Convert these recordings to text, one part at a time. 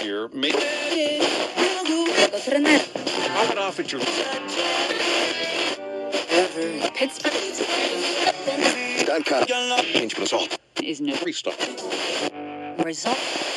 Here, make pop it off at your Pittsburgh done cut. Change result. is no Restart. result.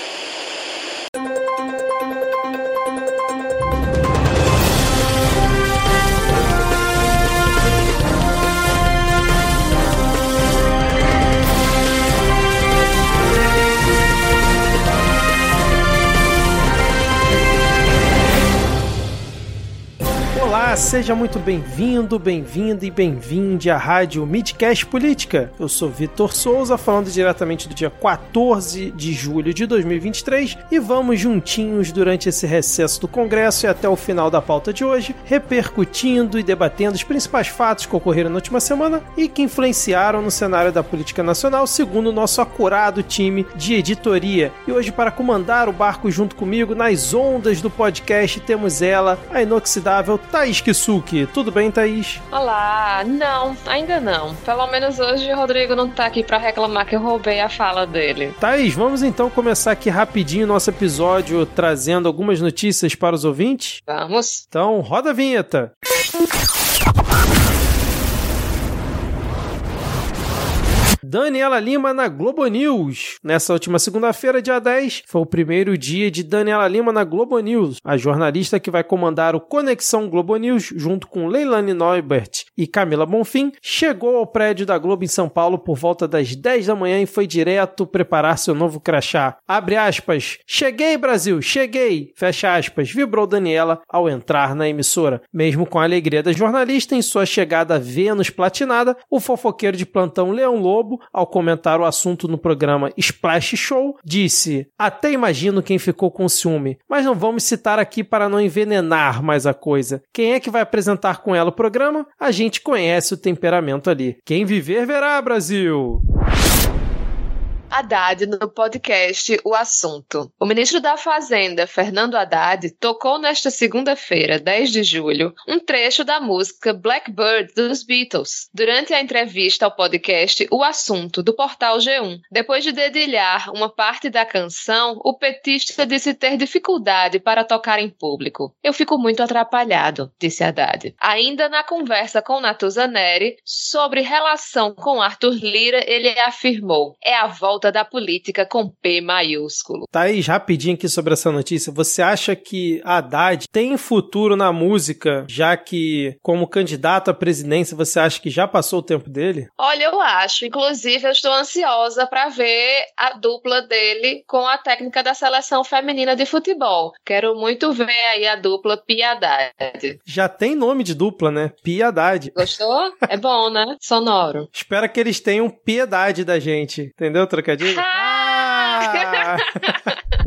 Seja muito bem-vindo, bem-vinda e bem-vinde à Rádio Midcast Política. Eu sou Vitor Souza, falando diretamente do dia 14 de julho de 2023 e vamos juntinhos durante esse recesso do Congresso e até o final da pauta de hoje, repercutindo e debatendo os principais fatos que ocorreram na última semana e que influenciaram no cenário da política nacional, segundo o nosso acurado time de editoria. E hoje, para comandar o barco junto comigo nas ondas do podcast, temos ela, a inoxidável Thaís Kisuki. Tudo bem, Thaís? Olá, não, ainda não. Pelo menos hoje o Rodrigo não tá aqui pra reclamar que eu roubei a fala dele. Thaís, vamos então começar aqui rapidinho nosso episódio trazendo algumas notícias para os ouvintes? Vamos? Então, roda a vinheta. Daniela Lima na Globo News. Nessa última segunda-feira, dia 10, foi o primeiro dia de Daniela Lima na Globo News. A jornalista que vai comandar o Conexão Globo News, junto com Leilani Neubert e Camila Bonfim, chegou ao prédio da Globo em São Paulo por volta das 10 da manhã e foi direto preparar seu novo crachá. Abre aspas. Cheguei, Brasil, cheguei! Fecha aspas. Vibrou Daniela ao entrar na emissora. Mesmo com a alegria da jornalista em sua chegada Vênus platinada, o fofoqueiro de plantão Leão Lobo, ao comentar o assunto no programa Splash Show, disse: Até imagino quem ficou com ciúme, mas não vamos citar aqui para não envenenar mais a coisa. Quem é que vai apresentar com ela o programa? A gente conhece o temperamento ali. Quem viver verá, Brasil! Haddad no podcast O Assunto. O ministro da Fazenda, Fernando Haddad, tocou nesta segunda-feira, 10 de julho, um trecho da música Blackbird dos Beatles, durante a entrevista ao podcast O Assunto, do portal G1. Depois de dedilhar uma parte da canção, o petista disse ter dificuldade para tocar em público. Eu fico muito atrapalhado, disse Haddad. Ainda na conversa com Natuza Neri sobre relação com Arthur Lira, ele afirmou: é a volta da política com P maiúsculo. Thaís, rapidinho aqui sobre essa notícia. Você acha que Haddad tem futuro na música, já que, como candidato à presidência, você acha que já passou o tempo dele? Olha, eu acho. Inclusive, eu estou ansiosa para ver a dupla dele com a técnica da seleção feminina de futebol. Quero muito ver aí a dupla Piedade. Já tem nome de dupla, né? Piedade. Gostou? É bom, né? Sonoro. Espero que eles tenham piedade da gente. Entendeu, trocadilho? Ah!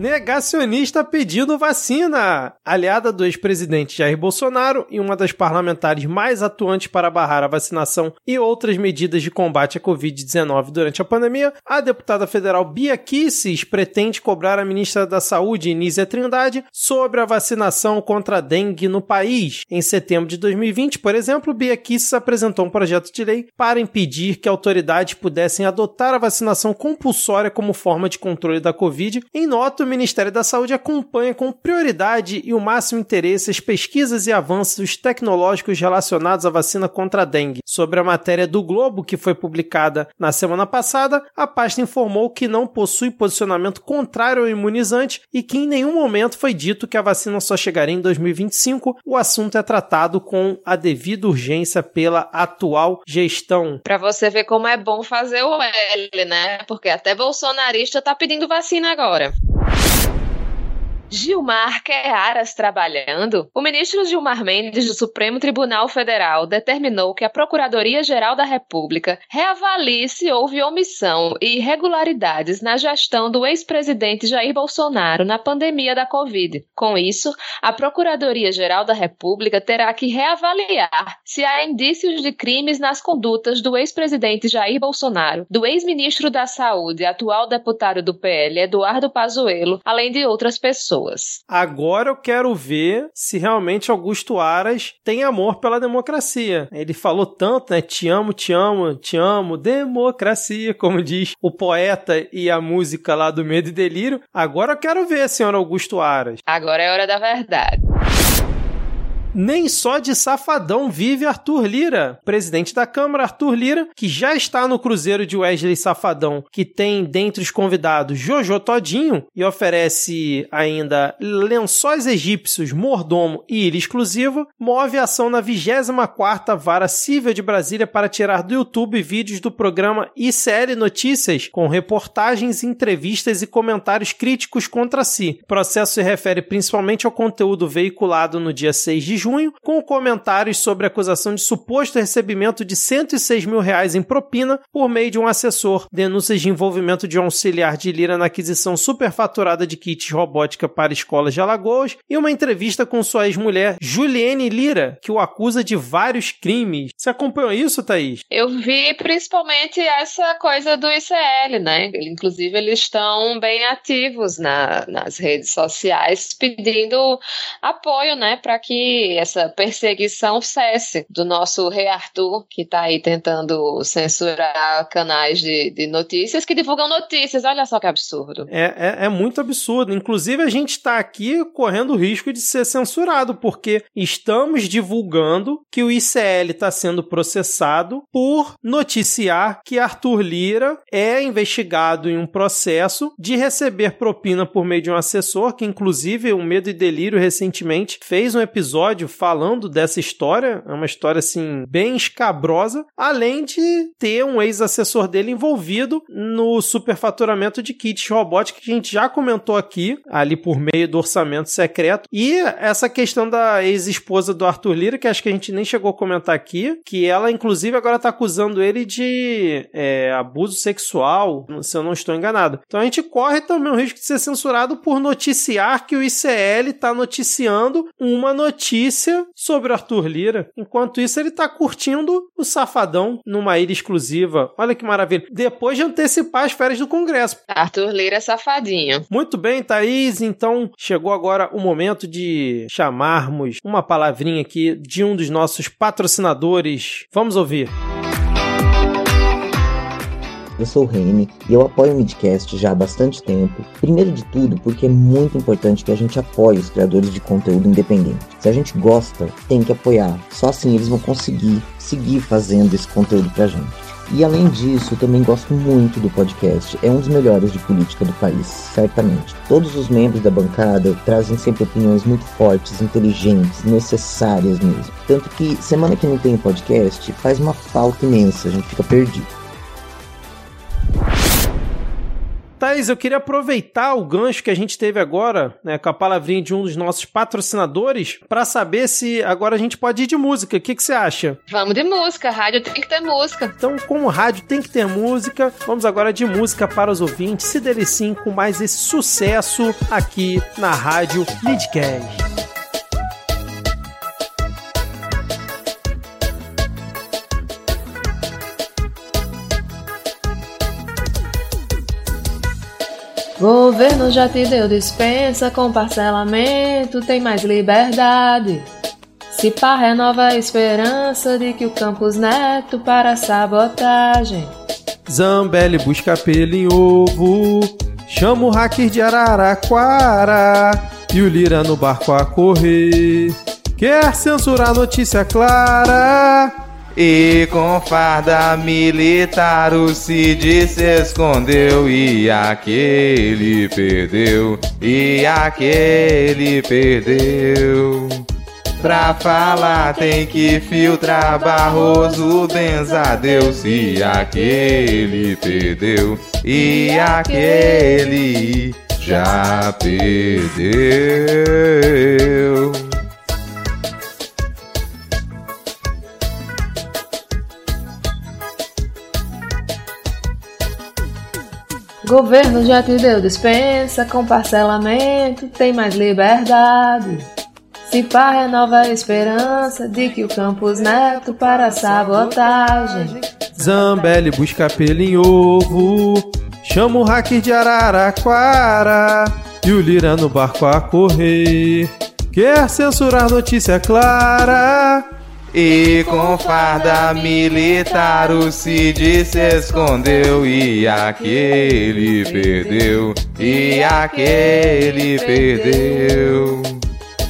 Negacionista pedindo vacina. Aliada do ex-presidente Jair Bolsonaro e uma das parlamentares mais atuantes para barrar a vacinação e outras medidas de combate à Covid-19 durante a pandemia, a deputada federal Bia Kicis pretende cobrar a ministra da Saúde, Nízia Trindade, sobre a vacinação contra a dengue no país. Em setembro de 2020, por exemplo, Bia Kicis apresentou um projeto de lei para impedir que autoridades pudessem adotar a vacinação compulsória como forma de controle da Covid. Em nota, Ministério da Saúde acompanha com prioridade e o máximo interesse as pesquisas e avanços tecnológicos relacionados à vacina contra a dengue. Sobre a matéria do Globo, que foi publicada na semana passada, a pasta informou que não possui posicionamento contrário ao imunizante e que em nenhum momento foi dito que a vacina só chegaria em 2025. O assunto é tratado com a devida urgência pela atual gestão. Para você ver como é bom fazer o L, né? Porque até bolsonarista tá pedindo vacina agora. you. Gilmar quer Aras trabalhando? O ministro Gilmar Mendes do Supremo Tribunal Federal determinou que a Procuradoria-Geral da República reavalie se houve omissão e irregularidades na gestão do ex-presidente Jair Bolsonaro na pandemia da Covid. Com isso, a Procuradoria-Geral da República terá que reavaliar se há indícios de crimes nas condutas do ex-presidente Jair Bolsonaro, do ex-ministro da Saúde atual deputado do PL Eduardo Pazuello, além de outras pessoas. Pessoas. Agora eu quero ver se realmente Augusto Aras tem amor pela democracia. Ele falou tanto, né? Te amo, te amo, te amo, democracia, como diz o poeta e a música lá do Medo e Delírio. Agora eu quero ver, senhor Augusto Aras. Agora é hora da verdade. Nem só de safadão vive Arthur Lira. Presidente da Câmara, Arthur Lira, que já está no cruzeiro de Wesley Safadão, que tem dentre os convidados Jojo Todinho e oferece ainda lençóis egípcios, mordomo e ilha exclusiva, move ação na 24ª Vara Civil de Brasília para tirar do YouTube vídeos do programa ICL Notícias com reportagens, entrevistas e comentários críticos contra si. O processo se refere principalmente ao conteúdo veiculado no dia 6 de junho, com comentários sobre acusação de suposto recebimento de 106 mil reais em propina por meio de um assessor, denúncias de envolvimento de um auxiliar de Lira na aquisição superfaturada de kits robótica para escolas de Alagoas e uma entrevista com sua ex-mulher, Juliane Lira, que o acusa de vários crimes. Você acompanhou isso, Thaís? Eu vi principalmente essa coisa do ICL, né? Inclusive, eles estão bem ativos na, nas redes sociais pedindo apoio, né, para que essa perseguição cesse do nosso rei Arthur, que está aí tentando censurar canais de, de, notícias que divulgam notícias. Olha só que absurdo. É, é, é muito absurdo. Inclusive, a gente está aqui correndo o risco de ser censurado, porque estamos divulgando que o ICL está sendo processado por noticiar que Arthur Lira é investigado em um processo de receber propina por meio de um assessor, que inclusive o Medo e Delírio recentemente fez um episódio falando dessa história, é uma história assim bem escabrosa, além de ter um ex-assessor dele envolvido no superfaturamento de kits robóticos que a gente já comentou aqui, ali por meio do orçamento secreto, e essa questão da ex-esposa do Arthur Lira, que acho que a gente nem chegou a comentar aqui, que ela inclusive agora tá acusando ele de é, abuso sexual, se eu não estou enganado. Então a gente corre também o risco de ser censurado por noticiar que o ICL está noticiando uma notícia notícia sobre Arthur Lira. Enquanto isso, ele tá curtindo o Safadão numa ilha exclusiva. Olha que maravilha. Depois de antecipar as férias do Congresso. Arthur Lira é safadinho. Muito bem, Thaís. Então, chegou agora o momento de chamarmos uma palavrinha aqui de um dos nossos patrocinadores. Vamos ouvir. Eu sou o Reine e eu apoio o Midcast já há bastante tempo. Primeiro de tudo, porque é muito importante que a gente apoie os criadores de conteúdo independente. Se a gente gosta, tem que apoiar. Só assim eles vão conseguir seguir fazendo esse conteúdo pra gente. E além disso, também gosto muito do podcast. É um dos melhores de política do país, certamente. Todos os membros da bancada trazem sempre opiniões muito fortes, inteligentes, necessárias mesmo. Tanto que semana que não tem podcast, faz uma falta imensa, a gente fica perdido. Thais, eu queria aproveitar o gancho que a gente teve agora, né, com a palavrinha de um dos nossos patrocinadores, para saber se agora a gente pode ir de música. O que, que você acha? Vamos de música, rádio tem que ter música. Então, como rádio tem que ter música, vamos agora de música para os ouvintes se deliciem com mais esse sucesso aqui na Rádio Leadcast. Governo já te deu dispensa com parcelamento, tem mais liberdade. Se pá renova a esperança de que o Campus Neto para sabotagem. Zambelli busca pelo em ovo, chama o hacker de Araraquara e o Lira no barco a correr. Quer censurar notícia clara? E com farda militar o Cid se escondeu E aquele perdeu, e aquele perdeu. Pra falar tem que filtrar Barroso Benzadeus E aquele perdeu, e aquele já perdeu Governo já te deu dispensa com parcelamento, tem mais liberdade. Se pá renova a esperança de que o Campus Neto para sabotagem. Zambelli busca pelo em ovo, chama o hacker de Araraquara e o Lira no barco a correr. Quer censurar notícia clara? E com farda militar o Cid se escondeu e aquele perdeu, e aquele perdeu.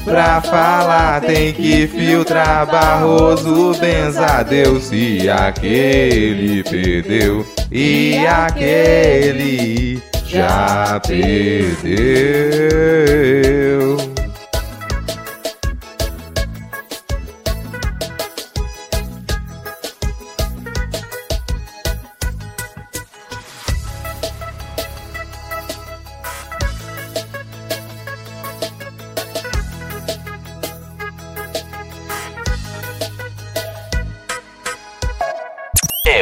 Pra falar tem que filtrar Barroso Benzadeus e aquele perdeu, e aquele já perdeu.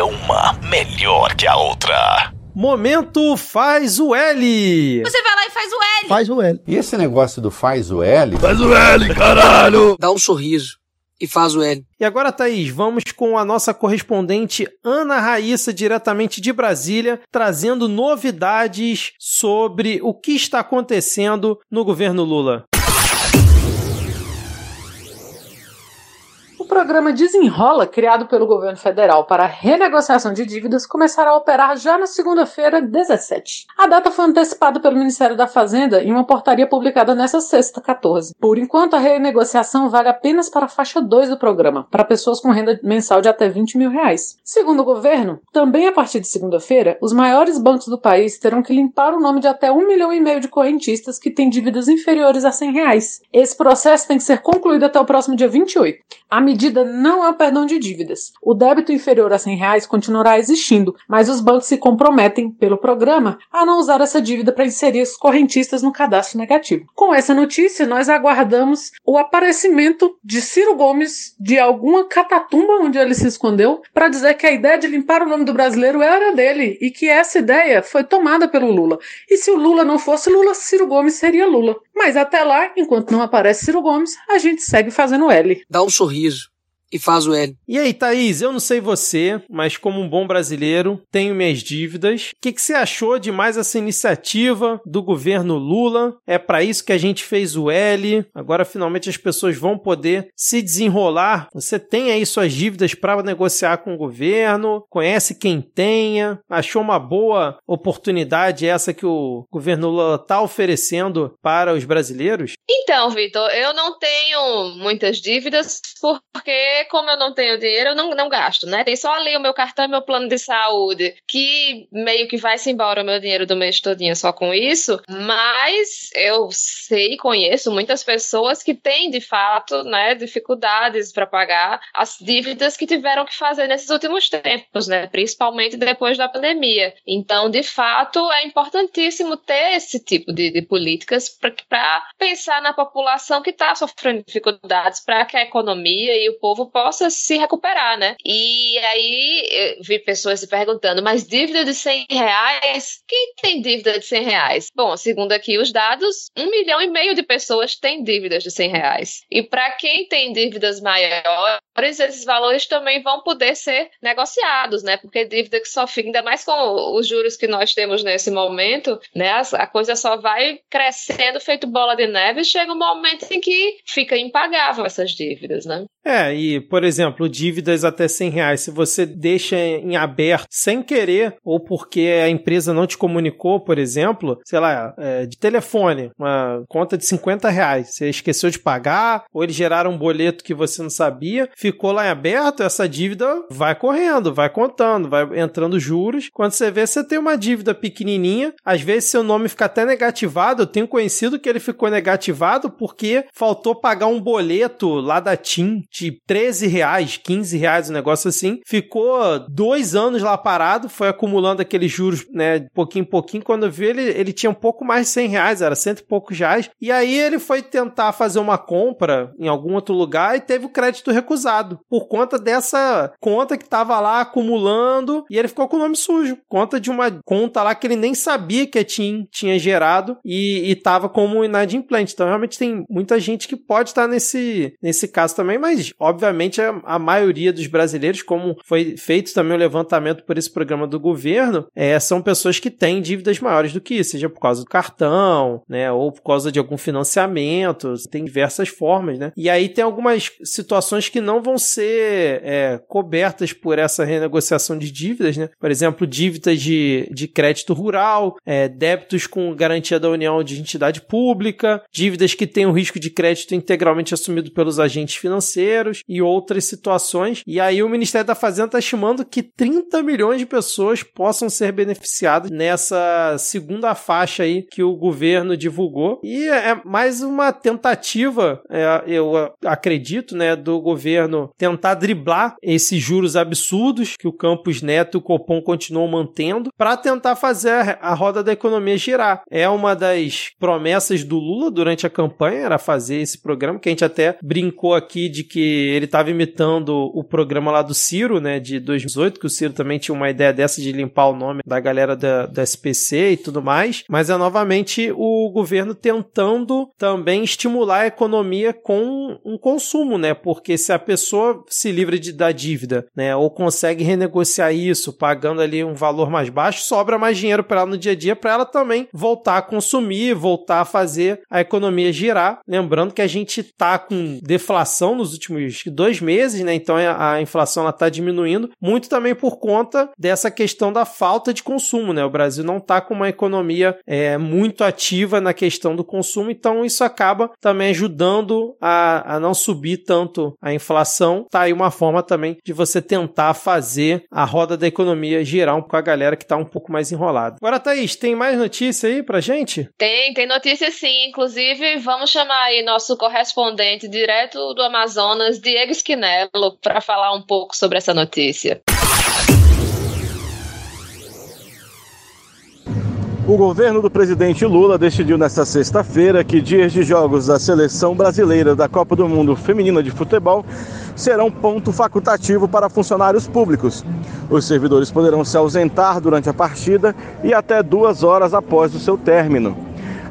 Uma melhor que a outra. Momento faz o L. Você vai lá e faz o L. Faz o L. E esse negócio do faz o L? Faz o L, caralho! Dá um sorriso e faz o L. E agora, Thaís, vamos com a nossa correspondente Ana Raíssa, diretamente de Brasília, trazendo novidades sobre o que está acontecendo no governo Lula. Programa Desenrola, criado pelo governo federal para renegociação de dívidas, começará a operar já na segunda-feira, 17. A data foi antecipada pelo Ministério da Fazenda em uma portaria publicada nesta sexta, 14. Por enquanto, a renegociação vale apenas para a faixa 2 do programa, para pessoas com renda mensal de até 20 mil reais. Segundo o governo, também a partir de segunda-feira, os maiores bancos do país terão que limpar o nome de até um milhão e meio de correntistas que têm dívidas inferiores a 100 reais. Esse processo tem que ser concluído até o próximo dia 28. A medida não é o perdão de dívidas. O débito inferior a 100 reais continuará existindo, mas os bancos se comprometem, pelo programa, a não usar essa dívida para inserir os correntistas no cadastro negativo. Com essa notícia, nós aguardamos o aparecimento de Ciro Gomes de alguma catatumba onde ele se escondeu para dizer que a ideia de limpar o nome do brasileiro era dele e que essa ideia foi tomada pelo Lula. E se o Lula não fosse Lula, Ciro Gomes seria Lula. Mas até lá, enquanto não aparece Ciro Gomes, a gente segue fazendo L. Dá um sorriso e faz o L. E aí, Thaís, eu não sei você, mas como um bom brasileiro, tenho minhas dívidas. O que, que você achou de mais essa iniciativa do governo Lula? É para isso que a gente fez o L. Agora, finalmente, as pessoas vão poder se desenrolar. Você tem aí suas dívidas para negociar com o governo, conhece quem tenha, achou uma boa oportunidade essa que o governo Lula está oferecendo para os brasileiros? Então, Vitor, eu não tenho muitas dívidas porque como eu não tenho dinheiro, eu não, não gasto, né? Tem só ali o meu cartão e meu plano de saúde, que meio que vai-se embora o meu dinheiro do mês todinho só com isso, mas eu sei e conheço muitas pessoas que têm, de fato, né, dificuldades para pagar as dívidas que tiveram que fazer nesses últimos tempos, né? Principalmente depois da pandemia. Então, de fato, é importantíssimo ter esse tipo de, de políticas para pensar na população que está sofrendo dificuldades, para que a economia e o povo possa se recuperar, né? E aí vi pessoas se perguntando, mas dívida de 100 reais? Quem tem dívida de 100 reais? Bom, segundo aqui os dados, um milhão e meio de pessoas têm dívidas de 100 reais. E para quem tem dívidas maiores, esses valores também vão poder ser negociados, né? Porque dívida que só fica, ainda mais com os juros que nós temos nesse momento, né? A coisa só vai crescendo feito bola de neve e chega um momento em que fica impagável essas dívidas, né? É, e, por exemplo, dívidas até 100 reais, se você deixa em aberto sem querer, ou porque a empresa não te comunicou, por exemplo, sei lá, é, de telefone, uma conta de 50 reais, você esqueceu de pagar, ou eles geraram um boleto que você não sabia, ficou lá em aberto, essa dívida vai correndo, vai contando, vai entrando juros. Quando você vê, você tem uma dívida pequenininha, às vezes seu nome fica até negativado, eu tenho conhecido que ele ficou negativado porque faltou pagar um boleto lá da TIM de 13 reais, 15 reais, um negócio assim. Ficou dois anos lá parado, foi acumulando aqueles juros, né, pouquinho em pouquinho. Quando eu vi, ele, ele tinha um pouco mais de 100 reais, era cento e poucos reais. E aí ele foi tentar fazer uma compra em algum outro lugar e teve o crédito recusado. Por conta dessa conta que tava lá acumulando e ele ficou com o nome sujo. Conta de uma conta lá que ele nem sabia que a TIM tinha gerado e, e tava como inadimplente. Então, realmente tem muita gente que pode estar nesse, nesse caso também, mas obviamente a, a maioria dos brasileiros, como foi feito também o levantamento por esse programa do governo, é, são pessoas que têm dívidas maiores do que isso, seja por causa do cartão, né, ou por causa de algum financiamento, tem diversas formas, né? E aí tem algumas situações que não vão ser é, cobertas por essa renegociação de dívidas, né? Por exemplo, dívidas de, de crédito rural, é, débitos com garantia da União de entidade pública, dívidas que têm o risco de crédito integralmente assumido pelos agentes financeiros e outras situações. E aí o Ministério da Fazenda está estimando que 30 milhões de pessoas possam ser beneficiadas nessa segunda faixa aí que o governo divulgou. E é mais uma tentativa, é, eu acredito, né, do governo tentar driblar esses juros absurdos que o Campos Neto e o Copom continuam mantendo para tentar fazer a roda da economia girar. É uma das promessas do Lula durante a campanha, era fazer esse programa, que a gente até brincou aqui de que ele estava imitando o programa lá do Ciro, né, de 2018, que o Ciro também tinha uma ideia dessa de limpar o nome da galera da, da SPC e tudo mais, mas é novamente o governo tentando também estimular a economia com um consumo, né, porque se a pessoa se livra de, da dívida, né, ou consegue renegociar isso, pagando ali um valor mais baixo, sobra mais dinheiro para ela no dia a dia, para ela também voltar a consumir, voltar a fazer a economia girar. Lembrando que a gente tá com deflação nos últimos dois meses, né, então a inflação ela tá diminuindo, muito também por conta dessa questão da falta de consumo, né, o Brasil não tá com uma economia é, muito ativa na questão do consumo, então isso acaba também ajudando a, a não subir tanto a inflação. Tá aí uma forma também de você tentar fazer a roda da economia girar com a galera que tá um pouco mais enrolada. Agora, Thaís, tem mais notícia aí pra gente? Tem, tem notícia sim. Inclusive, vamos chamar aí nosso correspondente direto do Amazonas, Diego Esquinelo, para falar um pouco sobre essa notícia. O governo do presidente Lula decidiu nesta sexta-feira que dias de jogos da seleção brasileira da Copa do Mundo Feminina de Futebol serão ponto facultativo para funcionários públicos. Os servidores poderão se ausentar durante a partida e até duas horas após o seu término.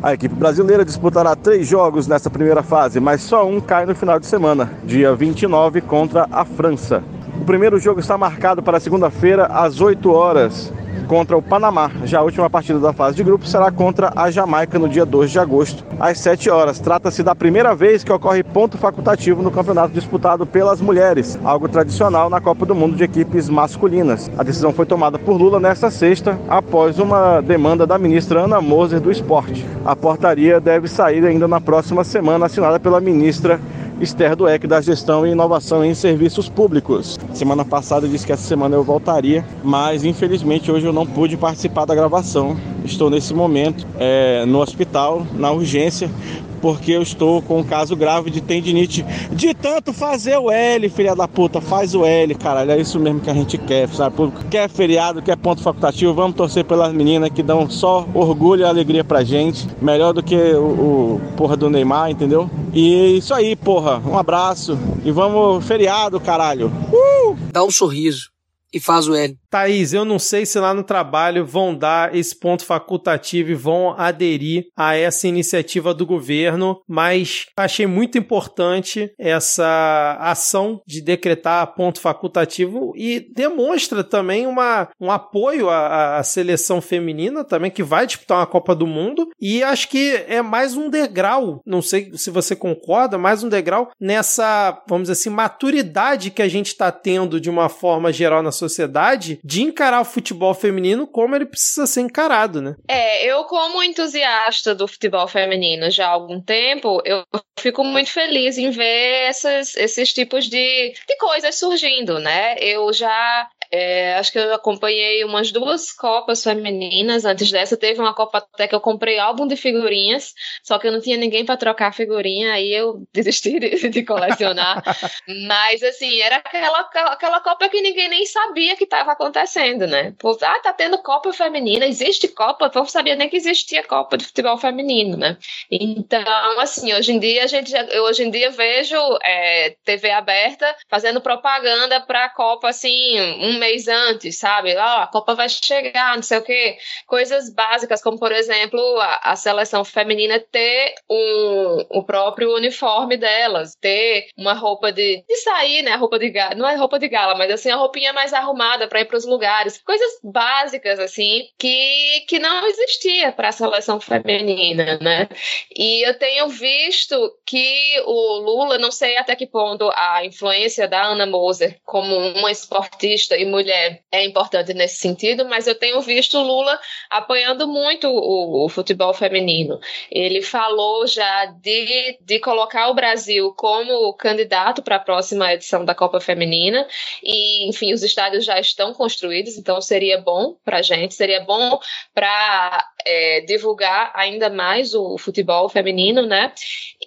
A equipe brasileira disputará três jogos nessa primeira fase, mas só um cai no final de semana, dia 29 contra a França. O primeiro jogo está marcado para segunda-feira às 8 horas contra o Panamá. Já a última partida da fase de grupo será contra a Jamaica no dia 2 de agosto, às 7 horas. Trata-se da primeira vez que ocorre ponto facultativo no campeonato disputado pelas mulheres, algo tradicional na Copa do Mundo de equipes masculinas. A decisão foi tomada por Lula nesta sexta, após uma demanda da ministra Ana Moser do Esporte. A portaria deve sair ainda na próxima semana, assinada pela ministra Esther Dueck, da Gestão e Inovação em Serviços Públicos. Semana passada eu disse que essa semana eu voltaria, mas infelizmente hoje eu não pude participar da gravação. Estou nesse momento é, no hospital, na urgência, porque eu estou com um caso grave de tendinite. De tanto fazer o L, filha da puta, faz o L, caralho. É isso mesmo que a gente quer, sabe? Quer feriado, quer ponto facultativo, vamos torcer pelas meninas que dão só orgulho e alegria pra gente. Melhor do que o, o porra do Neymar, entendeu? E isso aí, porra. Um abraço e vamos feriado, caralho. Uh! Dá um sorriso e faz o L. Thaís, eu não sei se lá no trabalho vão dar esse ponto facultativo e vão aderir a essa iniciativa do governo, mas achei muito importante essa ação de decretar ponto facultativo e demonstra também uma, um apoio à, à seleção feminina também, que vai disputar uma Copa do Mundo, e acho que é mais um degrau, não sei se você concorda, mais um degrau nessa, vamos dizer assim, maturidade que a gente está tendo de uma forma geral na sociedade de encarar o futebol feminino como ele precisa ser encarado, né? É, eu como entusiasta do futebol feminino já há algum tempo, eu fico muito feliz em ver essas, esses tipos de, de coisas surgindo, né? Eu já É, acho que eu acompanhei umas duas Copas femininas. Antes dessa, teve uma Copa até que eu comprei álbum de figurinhas, só que eu não tinha ninguém para trocar figurinha, aí eu desisti de, de colecionar. Mas, assim, era aquela, aquela Copa que ninguém nem sabia que estava acontecendo, né? Pô, ah, tá tendo Copa feminina, existe Copa, eu não sabia nem que existia Copa de futebol feminino, né? Então, assim, hoje em dia a gente, eu hoje em dia vejo é, TV aberta fazendo propaganda para a Copa, assim, um mês antes, sabe? Ah, a Copa vai chegar, não sei o quê. Coisas básicas, como, por exemplo, a, a seleção feminina ter um, o próprio uniforme delas, ter uma roupa de, de sair, né? A roupa de gala, não é roupa de gala, mas assim, a roupinha mais arrumada para ir para os lugares. Coisas básicas, assim, que, que não existia para a seleção feminina, né? E eu tenho visto que o Lula, não sei até que ponto a influência da Ana Moser como uma esportista e mulher é importante nesse sentido, mas eu tenho visto Lula apoiando muito o, o futebol feminino. Ele falou já de, de colocar o Brasil como candidato para a próxima edição da Copa Feminina e, enfim, os estádios já estão construídos, então seria bom para a gente, seria bom para é, divulgar ainda mais o futebol feminino, né?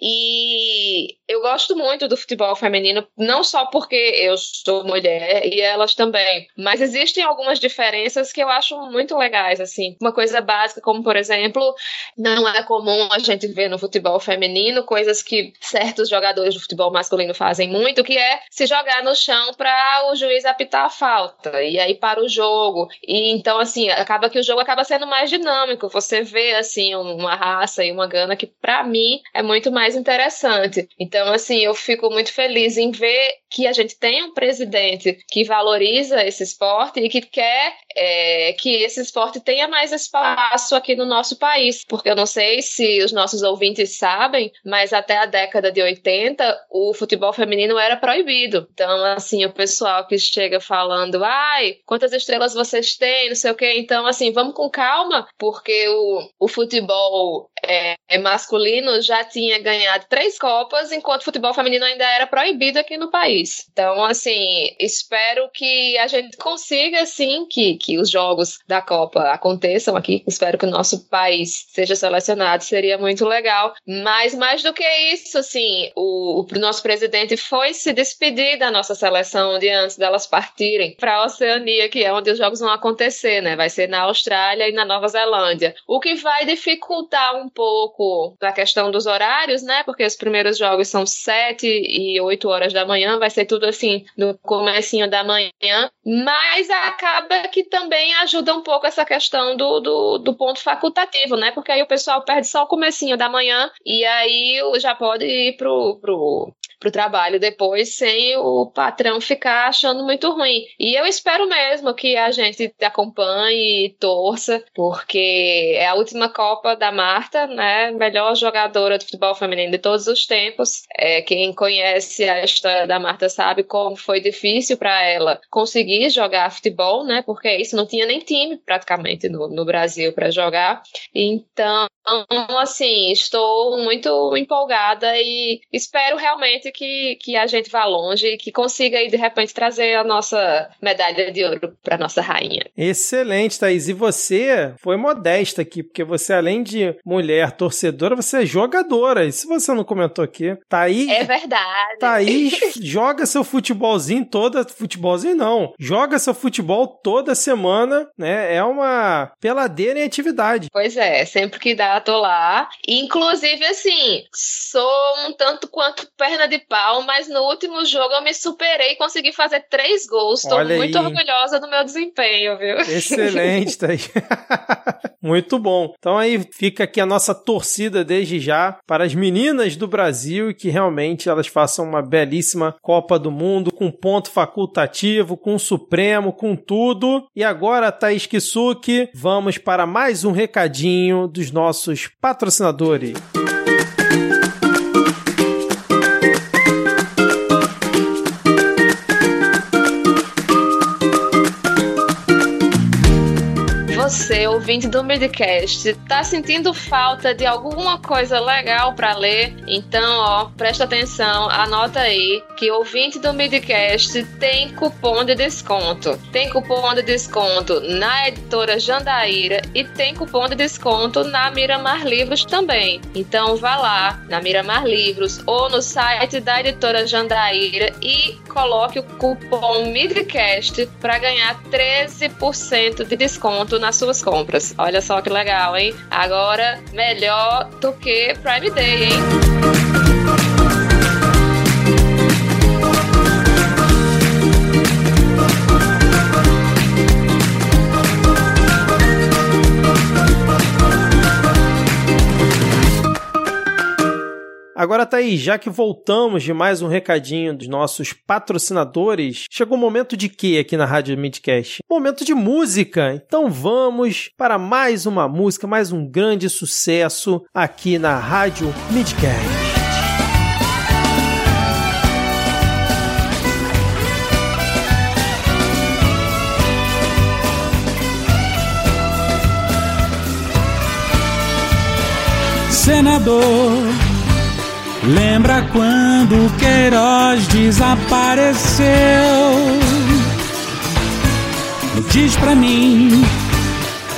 E eu gosto muito do futebol feminino, não só porque eu sou mulher e elas também, mas existem algumas diferenças que eu acho muito legais, assim. Uma coisa básica, como por exemplo, não é comum a gente ver no futebol feminino coisas que certos jogadores do futebol masculino fazem muito, que é se jogar no chão para o juiz apitar a falta e aí para o jogo. E então assim, acaba que o jogo acaba sendo mais dinâmico. Você vê assim uma raça e uma gana que para mim é muito mais interessante. Então assim, eu fico muito feliz em ver que a gente tem um presidente que valoriza esse esporte e que quer é, que esse esporte tenha mais espaço aqui no nosso país. Porque eu não sei se os nossos ouvintes sabem, mas até a década de 80 o futebol feminino era proibido. Então, assim, o pessoal que chega falando, ai, quantas estrelas vocês têm, não sei o quê. Então, assim, vamos com calma, porque o, o futebol é, é masculino já tinha ganhado três Copas, enquanto o futebol feminino ainda era proibido aqui no país. Então, assim, espero que a gente consiga, sim, que, que os jogos da Copa aconteçam aqui. Espero que o nosso país seja selecionado, seria muito legal. Mas, mais do que isso, assim, o, o nosso presidente foi se despedir da nossa seleção de antes delas partirem para a Oceania, que é onde os jogos vão acontecer, né? Vai ser na Austrália e na Nova Zelândia. O que vai dificultar um pouco a questão dos horários, né? Porque os primeiros jogos são sete e oito horas da manhã, vai ser tudo assim no comecinho da manhã, mas acaba que também ajuda um pouco essa questão do, do, do ponto facultativo, né? Porque aí o pessoal perde só o comecinho da manhã e aí já pode ir pro, pro, pro trabalho depois sem o patrão ficar achando muito ruim. E eu espero mesmo que a gente acompanhe e torça, porque é a última Copa da Marta, né? Melhor jogadora de futebol feminino de todos os tempos. É, quem conhece a história da Marta sabe como foi difícil para ela conseguir jogar futebol, né? Porque isso não tinha nem time praticamente no, no Brasil para jogar. Então, assim, estou muito empolgada e espero realmente que, que a gente vá longe e que consiga aí, de repente, trazer a nossa medalha de ouro para nossa rainha. Excelente, Thaís. E você foi modesta aqui, porque você, além de mulher torcedora, você é jogadora. E se você não comentou aqui, Thaís. É verdade. Thaís joga seu futebolzinho toda. Futebolzinho não. Joga seu futebol toda semana, né? É uma peladeira em atividade. Pois é, sempre que dá, tô lá. Inclusive, assim, sou um tanto quanto perna de pau, mas no último jogo eu me superei e consegui fazer três gols. Estou muito aí. orgulhosa do meu desempenho, viu? Excelente, Thaís. Muito bom. Então aí fica aqui a nossa torcida desde já para as meninas do Brasil e que realmente elas façam uma belíssima Copa do Mundo com ponto facultativo, com Supremo, com tudo. E agora, Thaís Kisuki, vamos para mais um recadinho dos nossos patrocinadores. Você, ouvinte do Midcast, tá sentindo falta de alguma coisa legal para ler? Então, ó, presta atenção, anota aí que ouvinte do Midcast tem cupom de desconto. Tem cupom de desconto na editora Jandaíra e tem cupom de desconto na Miramar Livros também. Então vá lá na Miramar Livros ou no site da editora Jandaíra e coloque o cupom Midcast para ganhar 13% de desconto nas suas compras. Olha só que legal, hein? Agora melhor do que Prime Day, hein? Agora aí, já que voltamos de mais um recadinho dos nossos patrocinadores, chegou o momento de quê aqui na Rádio Midcast? Momento de música. Então vamos para mais uma música, mais um grande sucesso aqui na Rádio Midcast. Senador, lembra quando Queiroz desapareceu? Diz pra mim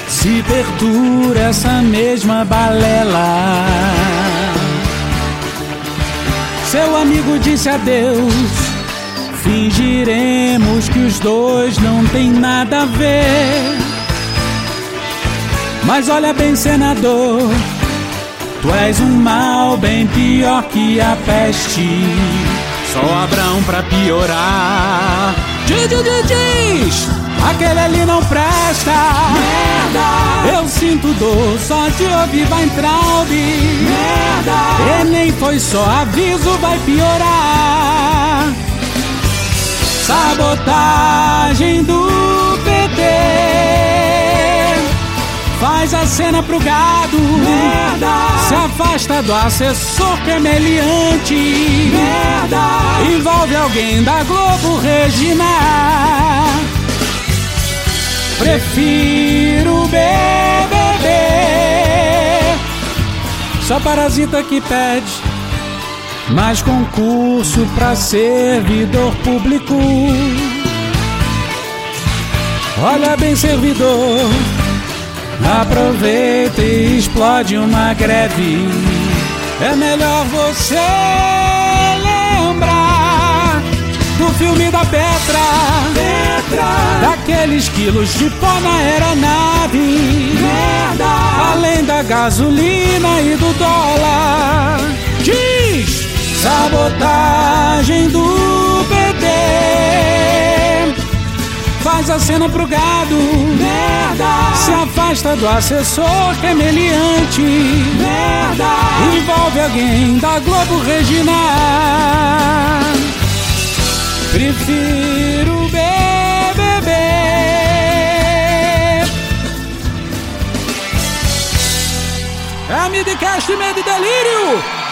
se perdura essa mesma balela. Seu amigo disse adeus, fingiremos que os dois não têm nada a ver. Mas olha bem, senador. Tu és um mal bem pior que a peste. Só Abraão pra piorar. Diz, diz, diz. Aquele ali não presta. Merda. Eu sinto dor só de ouvir vai Traub. Merda. E nem foi só aviso, vai piorar. Sabotagem do Faz a cena pro gado. Merda. Se afasta do assessor que é meliante. Merda. Envolve alguém da Globo Regina. Prefiro BBB. Só parasita que pede. Mais concurso pra servidor público. Olha bem, servidor. Aproveita e explode uma greve. É melhor você lembrar do filme da Petra, Petra. daqueles quilos de pó na aeronave, Merda. além da gasolina e do dólar. Diz sabotagem do PT faz a cena pro gado. Merda! Se afasta do assessor que é meliante. Merda! Envolve alguém da Globo Regina. Prefiro BBB. É a Midcast Medo e Delírio.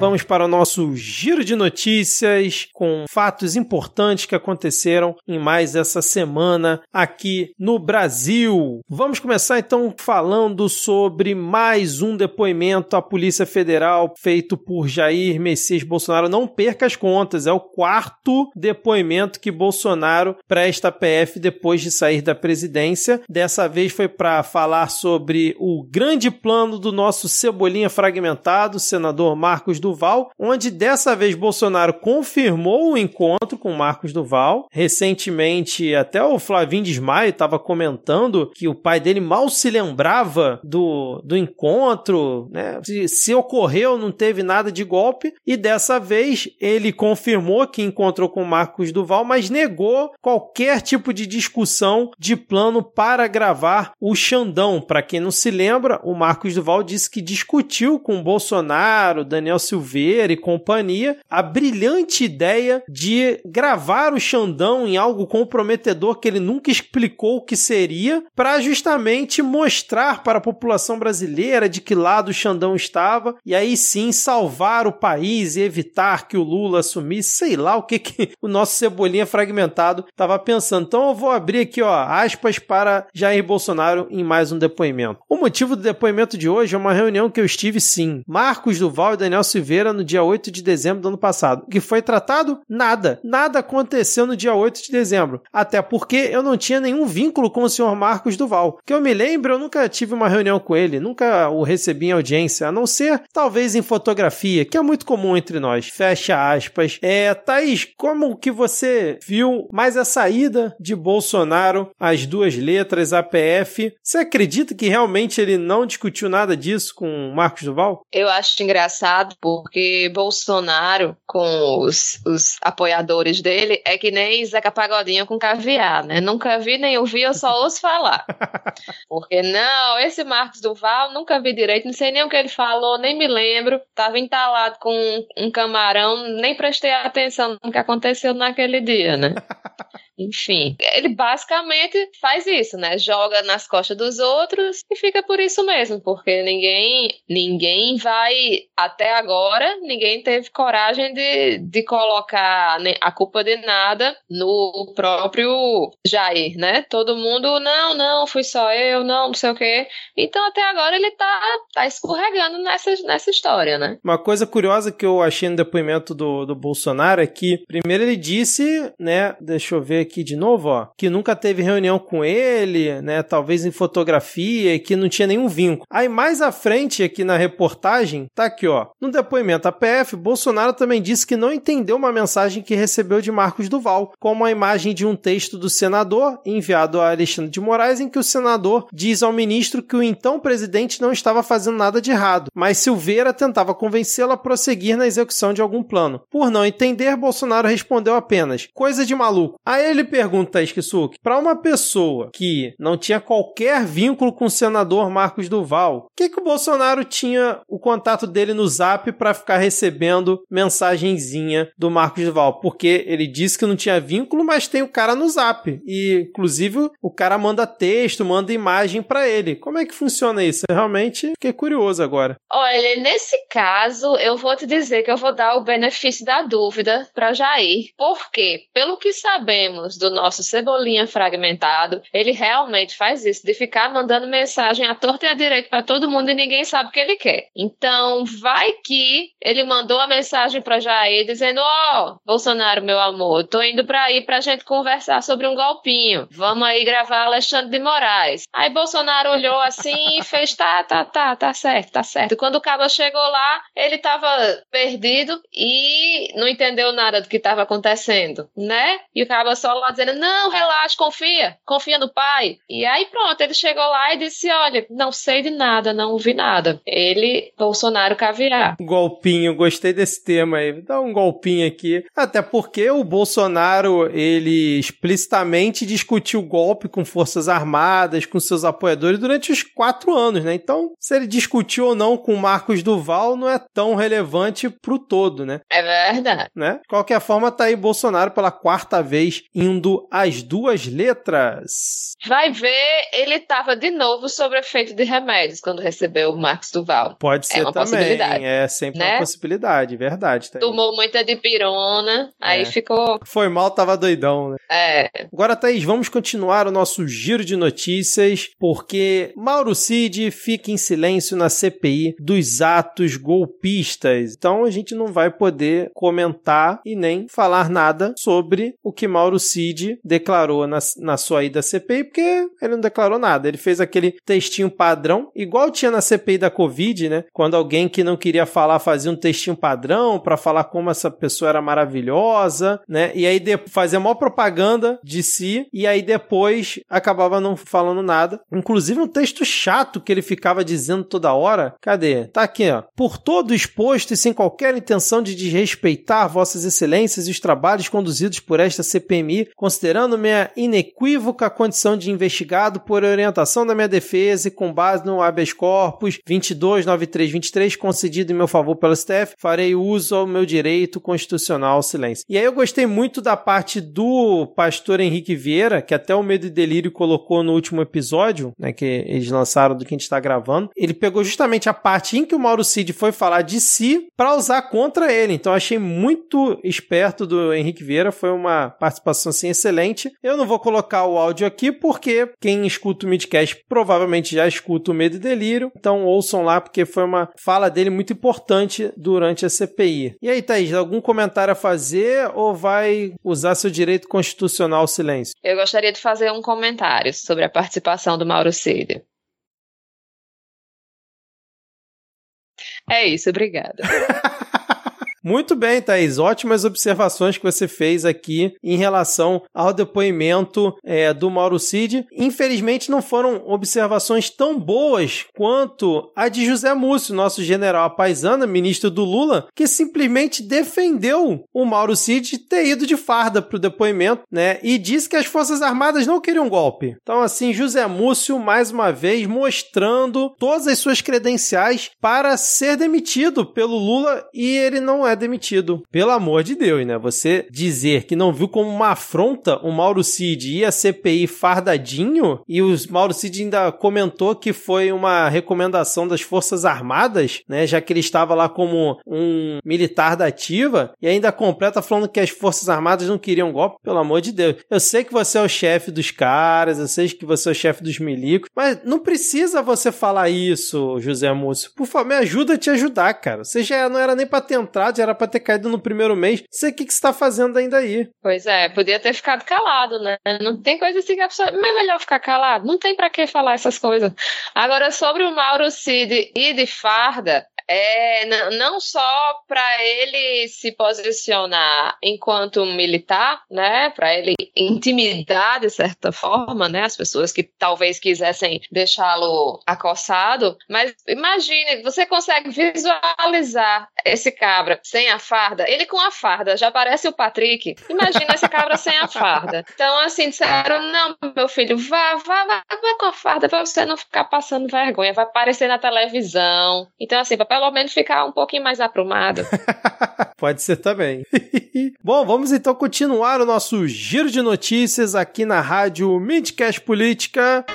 Vamos para o nosso giro de notícias com fatos importantes que aconteceram em mais essa semana aqui no Brasil. Vamos começar então falando sobre mais um depoimento à Polícia Federal feito por Jair Messias Bolsonaro. Não perca as contas, é o quarto depoimento que Bolsonaro presta à PF depois de sair da presidência. Dessa vez foi para falar sobre o grande plano do nosso Cebolinha fragmentado, senador Marcos Duval, onde dessa vez Bolsonaro confirmou o encontro com Marcos Duval. Recentemente, até o Flavinho Desmaio estava comentando que o pai dele mal se lembrava do, do encontro, né? Se, se ocorreu, não teve nada de golpe. E dessa vez ele confirmou que encontrou com Marcos Duval, mas negou qualquer tipo de discussão de plano para gravar o Xandão. Para quem não se lembra, o Marcos Duval disse que discutiu com Bolsonaro, Daniel Silveira Silveira e companhia a brilhante ideia de gravar o Xandão em algo comprometedor que ele nunca explicou o que seria, para justamente mostrar para a população brasileira de que lado o Xandão estava e aí sim salvar o país e evitar que o Lula assumisse, sei lá o que, que o nosso cebolinha fragmentado estava pensando. Então eu vou abrir aqui, ó, aspas para Jair Bolsonaro em mais um depoimento. O motivo do depoimento de hoje é uma reunião que eu estive sim. Marcos Duval e Daniel Silveira no dia 8 de dezembro do ano passado. O que foi tratado? Nada. Nada aconteceu no dia 8 de dezembro. Até porque eu não tinha nenhum vínculo com o senhor Marcos Duval. Que eu me lembro, eu nunca tive uma reunião com ele, nunca o recebi em audiência, a não ser talvez em fotografia, que é muito comum entre nós. Fecha aspas. É, Thaís, como que você viu mais a saída de Bolsonaro, as duas letras, APF? Você acredita que realmente ele não discutiu nada disso com Marcos Duval? Eu acho engraçado porque Bolsonaro, com os, os apoiadores dele, é que nem Zeca Pagodinho com caviar, né? Nunca vi nem ouvi, eu só ouço falar. Porque não, esse Marcos Duval, nunca vi direito, não sei nem o que ele falou, nem me lembro. Tava entalado com um, um camarão, nem prestei atenção no que aconteceu naquele dia, né? Enfim, ele basicamente faz isso, né? Joga nas costas dos outros e fica por isso mesmo, porque ninguém, ninguém vai até agora, ninguém teve coragem de, de colocar a culpa de nada no próprio Jair, né? Todo mundo, não, não, fui só eu, não, não sei o quê. Então até agora ele tá, tá escorregando nessa, nessa história, né? Uma coisa curiosa que eu achei no depoimento do, do Bolsonaro é que, primeiro ele disse, né? Deixa eu ver aqui de novo, ó, que nunca teve reunião com ele, né, talvez em fotografia e que não tinha nenhum vínculo. Aí mais à frente aqui na reportagem, tá aqui, ó. No depoimento à PF, Bolsonaro também disse que não entendeu uma mensagem que recebeu de Marcos Duval, como a imagem de um texto do senador enviado a Alexandre de Moraes em que o senador diz ao ministro que o então presidente não estava fazendo nada de errado, mas Silveira tentava convencê-lo a prosseguir na execução de algum plano. Por não entender, Bolsonaro respondeu apenas: "Coisa de maluco". Aí ele pergunta, Skisuke, para uma pessoa que não tinha qualquer vínculo com o senador Marcos Duval, o que, que o Bolsonaro tinha o contato dele no zap para ficar recebendo mensagenzinha do Marcos Duval? Porque ele disse que não tinha vínculo, mas tem o cara no zap. E, inclusive, o cara manda texto, manda imagem para ele. Como é que funciona isso? Eu realmente fiquei curioso agora. Olha, nesse caso, eu vou te dizer que eu vou dar o benefício da dúvida para Jair. Porque, pelo que sabemos do nosso cebolinha fragmentado, ele realmente faz isso, de ficar mandando mensagem à torta e à direita para todo mundo e ninguém sabe o que ele quer. Então, vai que ele mandou a mensagem para Jair dizendo: Ó, oh, Bolsonaro, meu amor, tô indo para aí pra gente conversar sobre um golpinho. Vamos aí gravar Alexandre de Moraes. Aí Bolsonaro olhou assim e fez: tá, tá, tá, tá certo, tá certo. Quando o cabo chegou lá, ele tava perdido e não entendeu nada do que estava acontecendo, né? E o cabo só lá dizendo: não, relaxa, confia, confia no pai. E aí pronto, ele chegou lá e disse: olha, não sei de nada, não ouvi nada. Ele, Bolsonaro caviar. Golpinho, gostei desse tema aí. Dá um golpinho aqui. Até porque o Bolsonaro, ele explicitamente discutiu golpe com forças armadas, com seus apoiadores durante os quatro anos, né? Então, se ele discutiu ou não com Marcos Duval, não é tão relevante pro todo, né? É verdade. Né? De qualquer forma, tá aí Bolsonaro pela quarta vez indo às duas letras. Vai ver, ele tava de novo sobre efeito de remédios quando recebeu o Marcos Duval. Pode ser é uma também. Possibilidade, é sempre né? uma possibilidade, verdade. Tá Tomou muita dipirona, aí É. ficou. Foi mal, tava doidão, né? É. Agora, Thaís, vamos continuar o nosso giro de notícias, porque Mauro Cid fica em silêncio na CPI dos atos golpistas. Então a gente não vai poder comentar e nem falar nada sobre o que Mauro Cid declarou na, na sua ida à CPI, porque ele não declarou nada. Ele fez aquele textinho padrão, igual tinha na CPI da Covid, né? Quando alguém que não queria falar fazia um textinho padrão para falar como essa pessoa era maravilhosa, né? E aí de, fazia maior propaganda de si, e aí depois acabava não falando nada. Inclusive um texto chato que ele ficava dizendo toda hora. Cadê? Tá aqui, ó. Por todo exposto e sem qualquer intenção de desrespeitar vossas excelências e os trabalhos conduzidos por esta CPMI, considerando minha inequívoca condição de investigado por orientação da minha defesa e com base no habeas corpus 229323 concedido em meu favor pelo STF, farei uso ao meu direito constitucional ao silêncio. E aí eu gostei muito da parte do pastor Henrique Vieira, que até o Medo e Delírio colocou no último episódio, né, que eles lançaram do que a gente está gravando. Ele pegou justamente a parte em que o Mauro Cid foi falar de si para usar contra ele. Então achei muito esperto do Henrique Vieira, foi uma participação assim excelente. Eu não vou colocar o áudio aqui porque quem escuta o Midcast provavelmente já escuta o Medo e Delírio, então ouçam lá porque foi uma fala dele muito importante durante a CPI. E aí, Thaís, algum comentário a fazer ou vai usar seu direito constitucional ao silêncio? Eu gostaria de fazer um comentário sobre a participação do Mauro Cid. É isso, obrigada. Muito bem, Thaís. Ótimas observações que você fez aqui em relação ao depoimento é, do Mauro Cid. Infelizmente, não foram observações tão boas quanto a de José Múcio, nosso general apaisana, ministro do Lula, que simplesmente defendeu o Mauro Cid ter ido de farda para o depoimento, né? E disse que as Forças Armadas não queriam golpe. Então, assim, José Múcio, mais uma vez, mostrando todas as suas credenciais para ser demitido pelo Lula e ele não é demitido. Pelo amor de Deus, né? Você dizer que não viu como uma afronta o Mauro Cid e a CPI fardadinho, e o Mauro Cid ainda comentou que foi uma recomendação das Forças Armadas, né? Já que ele estava lá como um militar da ativa, e ainda completa falando que as Forças Armadas não queriam golpe. Pelo amor de Deus. Eu sei que você é o chefe dos caras, eu sei que você é o chefe dos milicos, mas não precisa você falar isso, José Múcio. Por favor, me ajuda a te ajudar, cara. Você já não era nem pra ter entrado, era pra ter caído no primeiro mês. Sei o que, que você tá fazendo ainda aí. Pois é, podia ter ficado calado, né? Não tem coisa assim que a pessoa. Mas é melhor ficar calado. Não tem pra que falar essas coisas. Agora, sobre o Mauro Cid e de farda, é, não só para ele se posicionar enquanto militar, né, para ele intimidar de certa forma, né, as pessoas que talvez quisessem deixá-lo acossado, mas imagine, você consegue visualizar esse cabra sem a farda, ele com a farda, já parece o Patrick. Imagina esse cabra sem a farda. Então assim disseram, não, meu filho, vá, vá, vá, vá com a farda para você não ficar passando vergonha, vai aparecer na televisão. Então assim, para pelo menos ficar um pouquinho mais aprumado. Pode ser também. Bom, vamos então continuar o nosso giro de notícias aqui na rádio Midcast Política.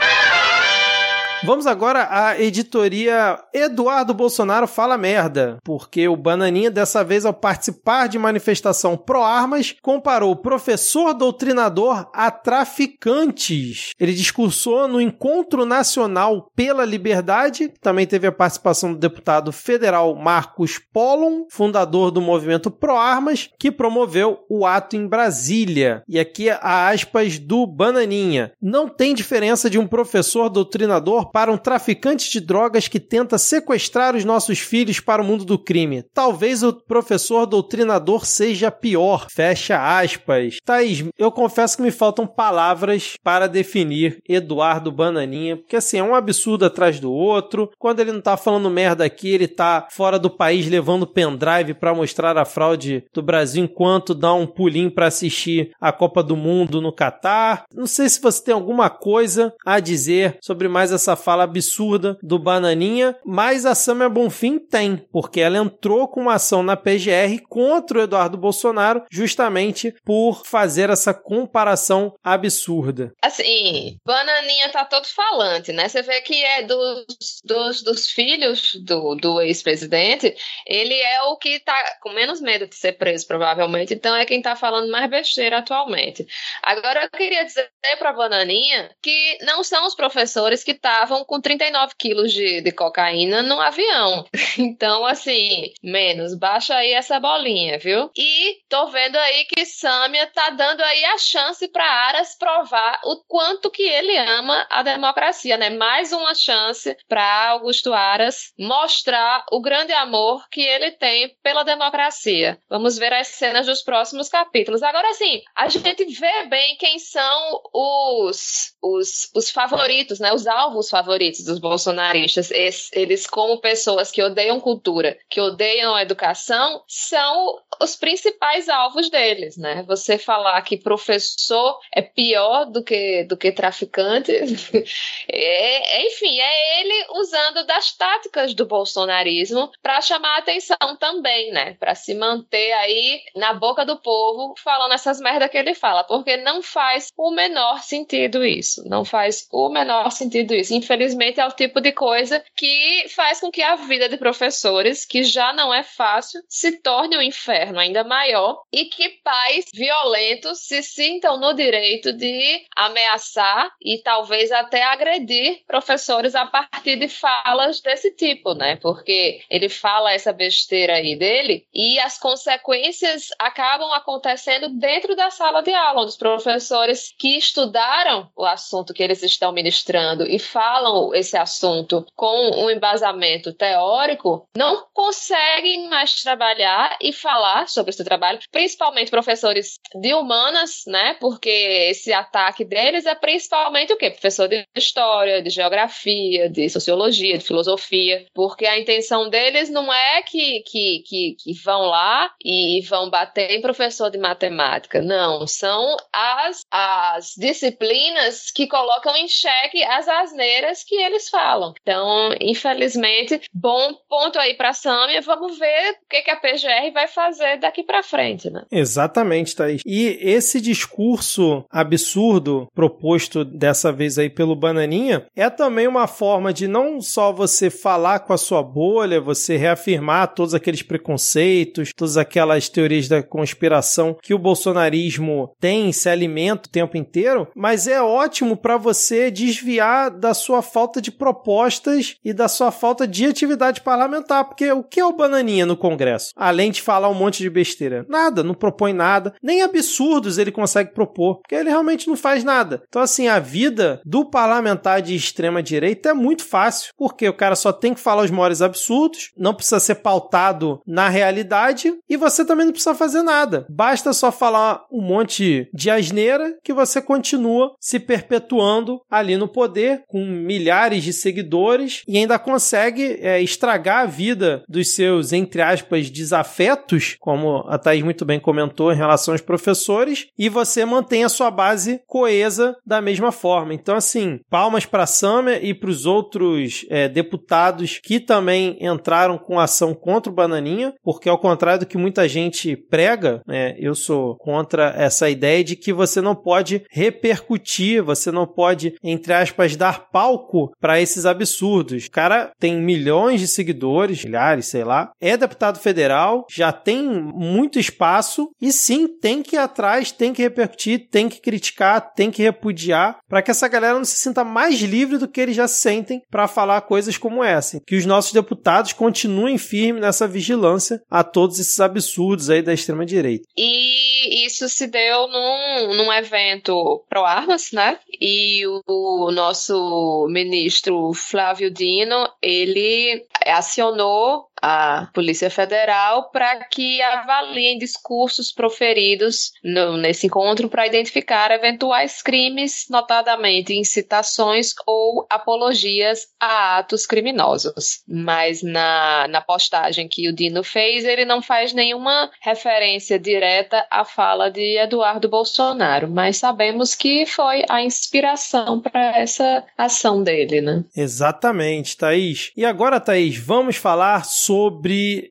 Vamos agora à editoria Eduardo Bolsonaro Fala Merda, porque o Bananinha, dessa vez, ao participar de manifestação pró-armas, comparou professor doutrinador a traficantes. Ele discursou no Encontro Nacional pela Liberdade, também teve a participação do deputado federal Marcos Pollon, fundador do movimento pró-armas, que promoveu o ato em Brasília. E aqui a aspas do Bananinha. Não tem diferença de um professor doutrinador para um traficante de drogas que tenta sequestrar os nossos filhos para o mundo do crime. Talvez o professor doutrinador seja pior. Fecha aspas. Thaís, eu confesso que me faltam palavras para definir Eduardo Bananinha, porque assim, é um absurdo atrás do outro. Quando ele não tá falando merda aqui, ele tá fora do país levando pendrive para mostrar a fraude do Brasil enquanto dá um pulinho para assistir a Copa do Mundo no Catar. Não sei se você tem alguma coisa a dizer sobre mais essa fala absurda do Bananinha, mas a Samia Bonfim tem, porque ela entrou com uma ação na PGR contra o Eduardo Bolsonaro, justamente por fazer essa comparação absurda. Assim, Bananinha tá todo falante, né? Você vê que é dos, dos, dos filhos do, do ex-presidente, ele é o que tá com menos medo de ser preso, provavelmente, então é quem tá falando mais besteira atualmente. Agora, eu queria dizer pra Bananinha que não são os professores que estavam estavam com 39 quilos de, de cocaína no avião. Então, assim, menos. Baixa aí essa bolinha, viu? E tô vendo aí que Samia tá dando aí a chance para Aras provar o quanto que ele ama a democracia, né? Mais uma chance para Augusto Aras mostrar o grande amor que ele tem pela democracia. Vamos ver as cenas dos próximos capítulos. Agora, sim, a gente vê bem quem são os, os, os favoritos, né? Os alvos favoritos dos bolsonaristas. Es- Eles, como pessoas que odeiam cultura, que odeiam educação, são os principais alvos deles, né? Você falar que professor é pior do que, do que traficante, é, é, enfim, é ele usando das táticas do bolsonarismo para chamar a atenção também, né? Para se manter aí na boca do povo falando essas merdas que ele fala, porque não faz o menor sentido isso. Não faz o menor sentido isso. Infelizmente, é o tipo de coisa que faz com que a vida de professores, que já não é fácil, se torne um inferno ainda maior e que pais violentos se sintam no direito de ameaçar e talvez até agredir professores a partir de falas desse tipo, né? Porque ele fala essa besteira aí dele e as consequências acabam acontecendo dentro da sala de aula, onde os professores que estudaram o assunto que eles estão ministrando e falam esse assunto com um embasamento teórico, não conseguem mais trabalhar e falar sobre esse trabalho, principalmente professores de humanas, né? Porque esse ataque deles é principalmente o quê? Professor de história, de geografia, de sociologia, de filosofia, porque a intenção deles não é que, que, que, que vão lá e vão bater em professor de matemática, não, são as, as disciplinas que colocam em xeque as asneiras que eles falam. Então, infelizmente, bom ponto aí para a Sâmia, vamos ver o que, que a PGR vai fazer daqui para frente, né? Exatamente, Thaís. E esse discurso absurdo proposto dessa vez aí pelo Bananinha é também uma forma de não só você falar com a sua bolha, você reafirmar todos aqueles preconceitos, todas aquelas teorias da conspiração que o bolsonarismo tem, se alimenta o tempo inteiro, mas é ótimo para você desviar da sua falta de propostas e da sua falta de atividade parlamentar, porque o que é o Bananinha no Congresso? Além de falar um monte de besteira. Nada, não propõe nada, nem absurdos ele consegue propor, porque ele realmente não faz nada. Então, assim, a vida do parlamentar de extrema direita é muito fácil, porque o cara só tem que falar os maiores absurdos, não precisa ser pautado na realidade e você também não precisa fazer nada. Basta só falar um monte de asneira que você continua se perpetuando ali no poder com milhares de seguidores e ainda consegue é, estragar a vida dos seus, entre aspas, desafetos, como a Thaís muito bem comentou em relação aos professores, e você mantém a sua base coesa da mesma forma. Então, assim, palmas para Summer e para os outros é, deputados que também entraram com ação contra o Bananinha, porque ao contrário do que muita gente prega, né, eu sou contra essa ideia de que você não pode repercutir, você não pode, entre aspas, dar palco para esses absurdos. O cara tem milhões de seguidores, milhares, sei lá, é deputado federal, já tem muito espaço e sim tem que ir atrás, tem que repercutir, tem que criticar, tem que repudiar, para que essa galera não se sinta mais livre do que eles já sentem para falar coisas como essa. Que os nossos deputados continuem firmes nessa vigilância a todos esses absurdos aí da extrema direita. E isso se deu num, num evento pro Armas, né? E o, o nosso ministro Flávio Dino, ele acionou a Polícia Federal para que avaliem discursos proferidos no, nesse encontro para identificar eventuais crimes, notadamente incitações ou apologias a atos criminosos. Mas na, na postagem que o Dino fez, ele não faz nenhuma referência direta à fala de Eduardo Bolsonaro, mas sabemos que foi a inspiração para essa ação dele, né? Exatamente, Thaís. E agora, Thaís, vamos falar sobre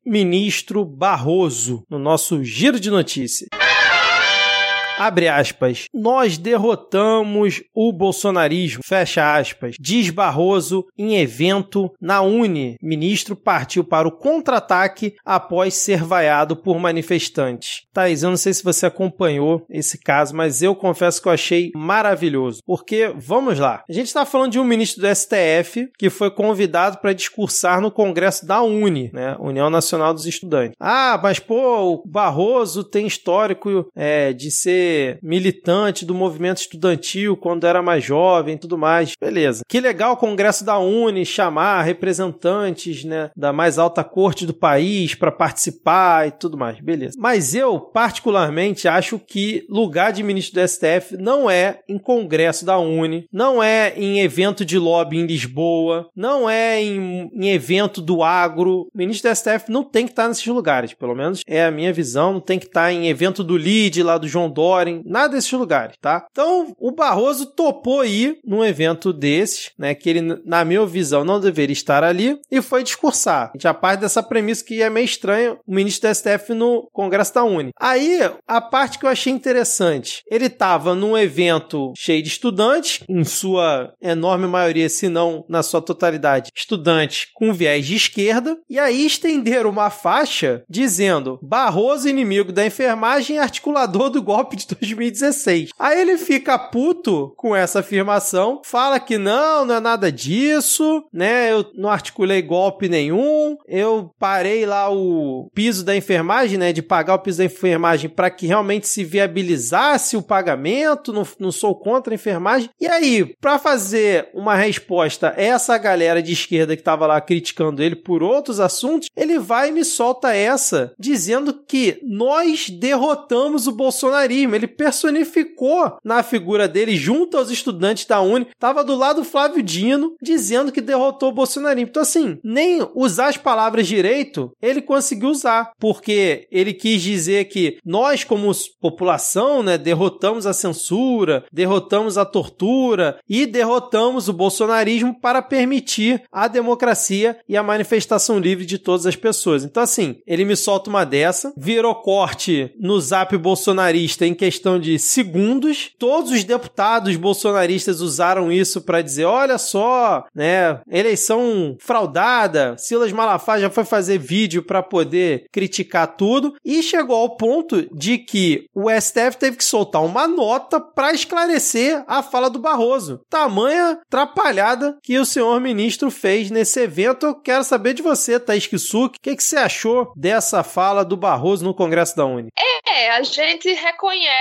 ministro Barroso no nosso giro de notícias. Abre aspas. Nós derrotamos o bolsonarismo. Fecha aspas. Diz Barroso em evento na Uni. Ministro partiu para o contra-ataque após ser vaiado por manifestantes. Thaís, eu não sei se você acompanhou esse caso, mas eu confesso que eu achei maravilhoso. Porque, vamos lá, a gente está falando de um ministro do STF que foi convidado para discursar no Congresso da Uni, né? União Nacional dos Estudantes. Ah, mas pô, o Barroso tem histórico é, de ser militante do movimento estudantil quando era mais jovem e tudo mais. Beleza. Que legal o Congresso da Uni chamar representantes, né, da mais alta corte do país para participar e tudo mais. Beleza. Mas eu, particularmente, acho que lugar de ministro do STF não é em Congresso da Uni, não é em evento de lobby em Lisboa, não é em, em evento do agro. O ministro do STF não tem que estar nesses lugares, pelo menos é a minha visão. Não tem que estar em evento do LID, lá do João Doren, nada desses lugares, tá? Então, o Barroso topou ir num evento desses, né, que ele, na minha visão, não deveria estar ali, e foi discursar. A gente já parte dessa premissa que é meio estranho o ministro do STF no Congresso da Uni. Aí, a parte que eu achei interessante, ele estava num evento cheio de estudantes, em sua enorme maioria, se não na sua totalidade, estudantes com viés de esquerda, e aí estenderam uma faixa dizendo Barroso inimigo da enfermagem e articulador do golpe de 2016. Aí ele fica puto com essa afirmação, fala que não, não é nada disso, né? Eu não articulei golpe nenhum, eu parei lá o piso da enfermagem, né? De pagar o piso da enfermagem para que realmente se viabilizasse o pagamento, não, não sou contra a enfermagem. E aí, para fazer uma resposta essa galera de esquerda que tava lá criticando ele por outros assuntos, ele vai e me solta essa, dizendo que nós derrotamos o bolsonarismo. Ele personificou na figura dele, junto aos estudantes da Uni, tava do lado do Flávio Dino, dizendo que derrotou o bolsonarismo. Então, assim, nem usar as palavras direito ele conseguiu usar, porque ele quis dizer que nós, como população, né, derrotamos a censura, derrotamos a tortura e derrotamos o bolsonarismo para permitir a democracia e a manifestação livre de todas as pessoas. Então, assim, ele me solta uma dessa, virou corte no zap bolsonarista em questão de segundos. Todos os deputados bolsonaristas usaram isso para dizer: olha só, né, eleição fraudada, Silas Malafaia já foi fazer vídeo para poder criticar tudo e chegou ao ponto de que o STF teve que soltar uma nota para esclarecer a fala do Barroso. Tamanha atrapalhada que o senhor ministro fez nesse evento. Eu quero saber de você, Thaís Kisuki, o que, que você achou dessa fala do Barroso no Congresso da Uni? É, a gente reconhece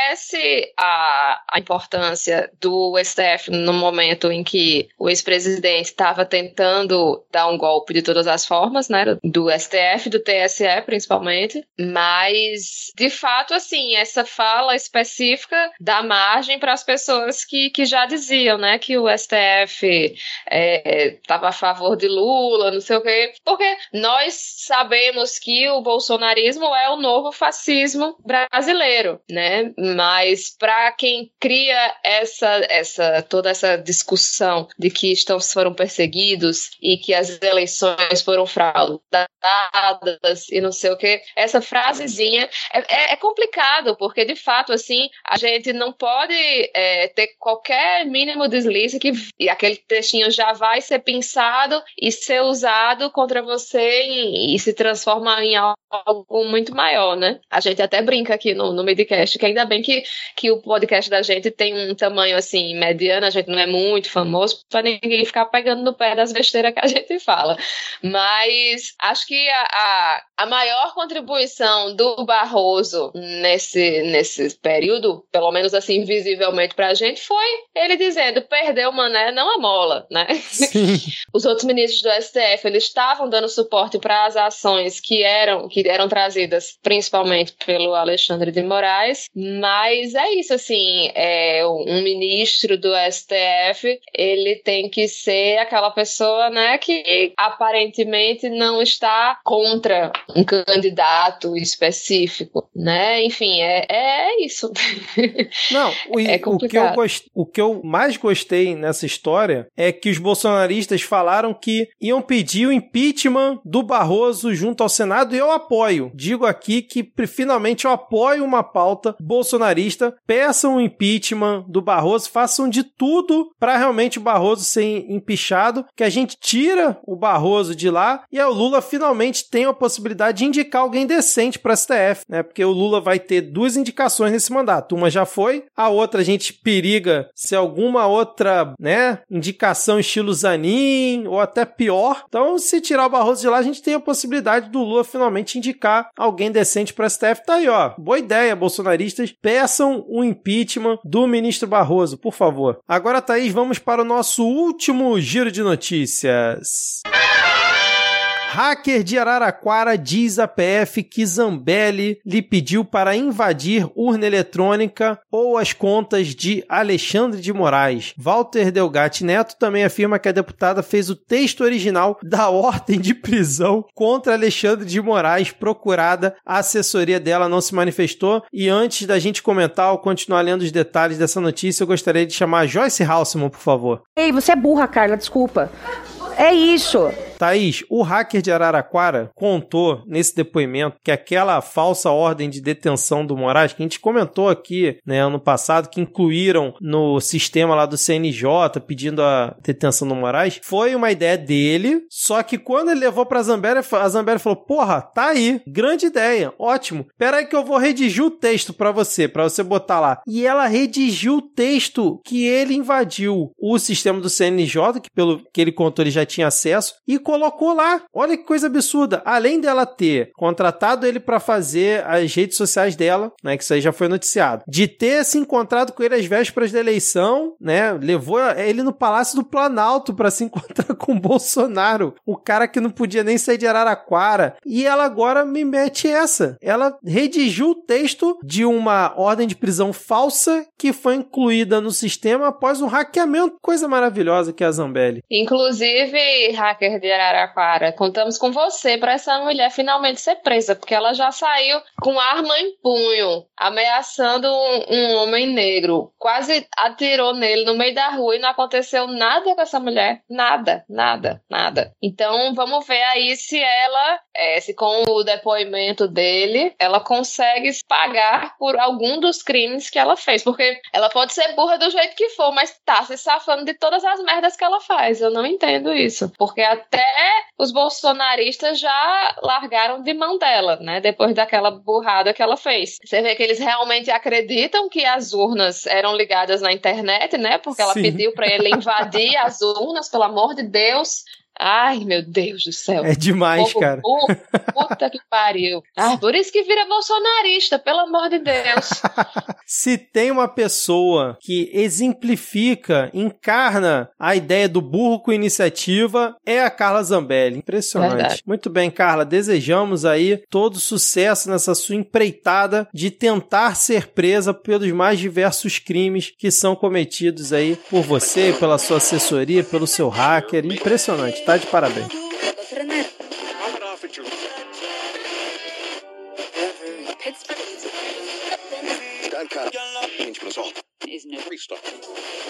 a, a importância do STF no momento em que o ex-presidente estava tentando dar um golpe de todas as formas, né? Do STF, do TSE principalmente, mas de fato, assim, essa fala específica dá margem para as pessoas que, que já diziam, né, que o STF estava é, a favor de Lula, não sei o quê, porque nós sabemos que o bolsonarismo é o novo fascismo brasileiro, né? Mas para quem cria essa, essa toda essa discussão de que estão foram perseguidos e que as eleições foram fraudadas e não sei o que, essa frasezinha é, é, é, complicado porque de fato assim a gente não pode é, ter qualquer mínimo deslize que aquele textinho já vai ser pensado e ser usado contra você e, e se transforma em algo muito maior, né? A gente até brinca aqui no, no Midcast que ainda bem que, que o podcast da gente tem um tamanho assim mediano, a gente não é muito famoso para ninguém ficar pegando no pé das besteiras que a gente fala. Mas acho que a, a, a maior contribuição do Barroso nesse, nesse período, pelo menos assim visivelmente para a gente, foi ele dizendo perdeu o mané, não a mola, né? Os outros ministros do STF eles estavam dando suporte para as ações que eram que eram trazidas principalmente pelo Alexandre de Moraes, mas é isso assim, é um ministro do STF ele tem que ser aquela pessoa, né, que aparentemente não está contra um candidato específico, né? Enfim, é, é isso. Não, o, é o, que eu gost, o que eu mais gostei nessa história é que os bolsonaristas falaram que iam pedir o impeachment do Barroso junto ao Senado e eu apoio. Digo aqui que finalmente eu apoio uma pauta bolsonarista. Peçam o impeachment do Barroso, façam de tudo para realmente o Barroso ser empichado, que a gente tira o Barroso de lá e o Lula finalmente tem a possibilidade de indicar alguém decente para STF, né? Porque o Lula vai ter duas indicações nesse mandato. Uma já foi, a outra a gente periga se alguma outra, né, indicação estilo Zanin ou até pior. Então, se tirar o Barroso de lá, a gente tem a possibilidade do Lula finalmente indicar alguém decente para STF. Tá aí, ó. Boa ideia, bolsonaristas. Peçam o impeachment do ministro Barroso, por favor. Agora, Thaís, vamos para o nosso último giro de notícias. Hacker de Araraquara diz à PF que Zambelli lhe pediu para invadir urna eletrônica ou as contas de Alexandre de Moraes. Walter Delgatti Neto também afirma que a deputada fez o texto original da ordem de prisão contra Alexandre de Moraes procurada. A assessoria dela não se manifestou. E antes da gente comentar ou continuar lendo os detalhes dessa notícia, eu gostaria de chamar Joyce Halseman, por favor. Ei, você é burra, Carla, desculpa. É isso. Thaís, o hacker de Araraquara contou nesse depoimento que aquela falsa ordem de detenção do Moraes, que a gente comentou aqui né, ano passado, que incluíram no sistema lá do CNJ pedindo a detenção do Moraes, foi uma ideia dele, só que quando ele levou pra Zambéria, a Zambéria falou: Porra, tá aí, grande ideia, ótimo. Pera aí que eu vou redigir o texto para você, para você botar lá. E ela redigiu o texto que ele invadiu o sistema do CNJ, que pelo que ele contou ele já tinha acesso, e colocou lá. Olha que coisa absurda. Além dela ter contratado ele para fazer as redes sociais dela, né, que isso aí já foi noticiado, de ter se encontrado com ele às vésperas da eleição, né, levou ele no Palácio do Planalto para se encontrar com o Bolsonaro, o cara que não podia nem sair de Araraquara. E ela agora me mete essa. Ela redigiu o texto de uma ordem de prisão falsa que foi incluída no sistema após um hackeamento. Coisa maravilhosa que é a Zambelli. Inclusive, hacker de Araraquara, contamos com você para essa mulher finalmente ser presa, porque ela já saiu com arma em punho, ameaçando um, um homem negro. Quase atirou nele no meio da rua e não aconteceu nada com essa mulher. Nada, nada, nada. Então vamos ver aí se ela, é, se com o depoimento dele, ela consegue pagar por algum dos crimes que ela fez. Porque ela pode ser burra do jeito que for, mas tá se safando de todas as merdas que ela faz. Eu não entendo isso. Porque até os bolsonaristas já largaram de mão dela, né? Depois daquela burrada que ela fez. Você vê que eles realmente acreditam que as urnas eram ligadas na internet, né? Porque ela Sim. pediu para ele invadir as urnas, pelo amor de Deus. Ai, meu Deus do céu. É demais, Povo cara. burro. Puta que pariu. Ah, por isso que vira bolsonarista, pelo amor de Deus. Se tem uma pessoa que exemplifica, encarna a ideia do burro com iniciativa, é a Carla Zambelli. Impressionante. Verdade. Muito bem, Carla. Desejamos aí todo sucesso nessa sua empreitada de tentar ser presa pelos mais diversos crimes que são cometidos aí por você, pela sua assessoria, pelo seu hacker. Impressionante. Tá de parabéns.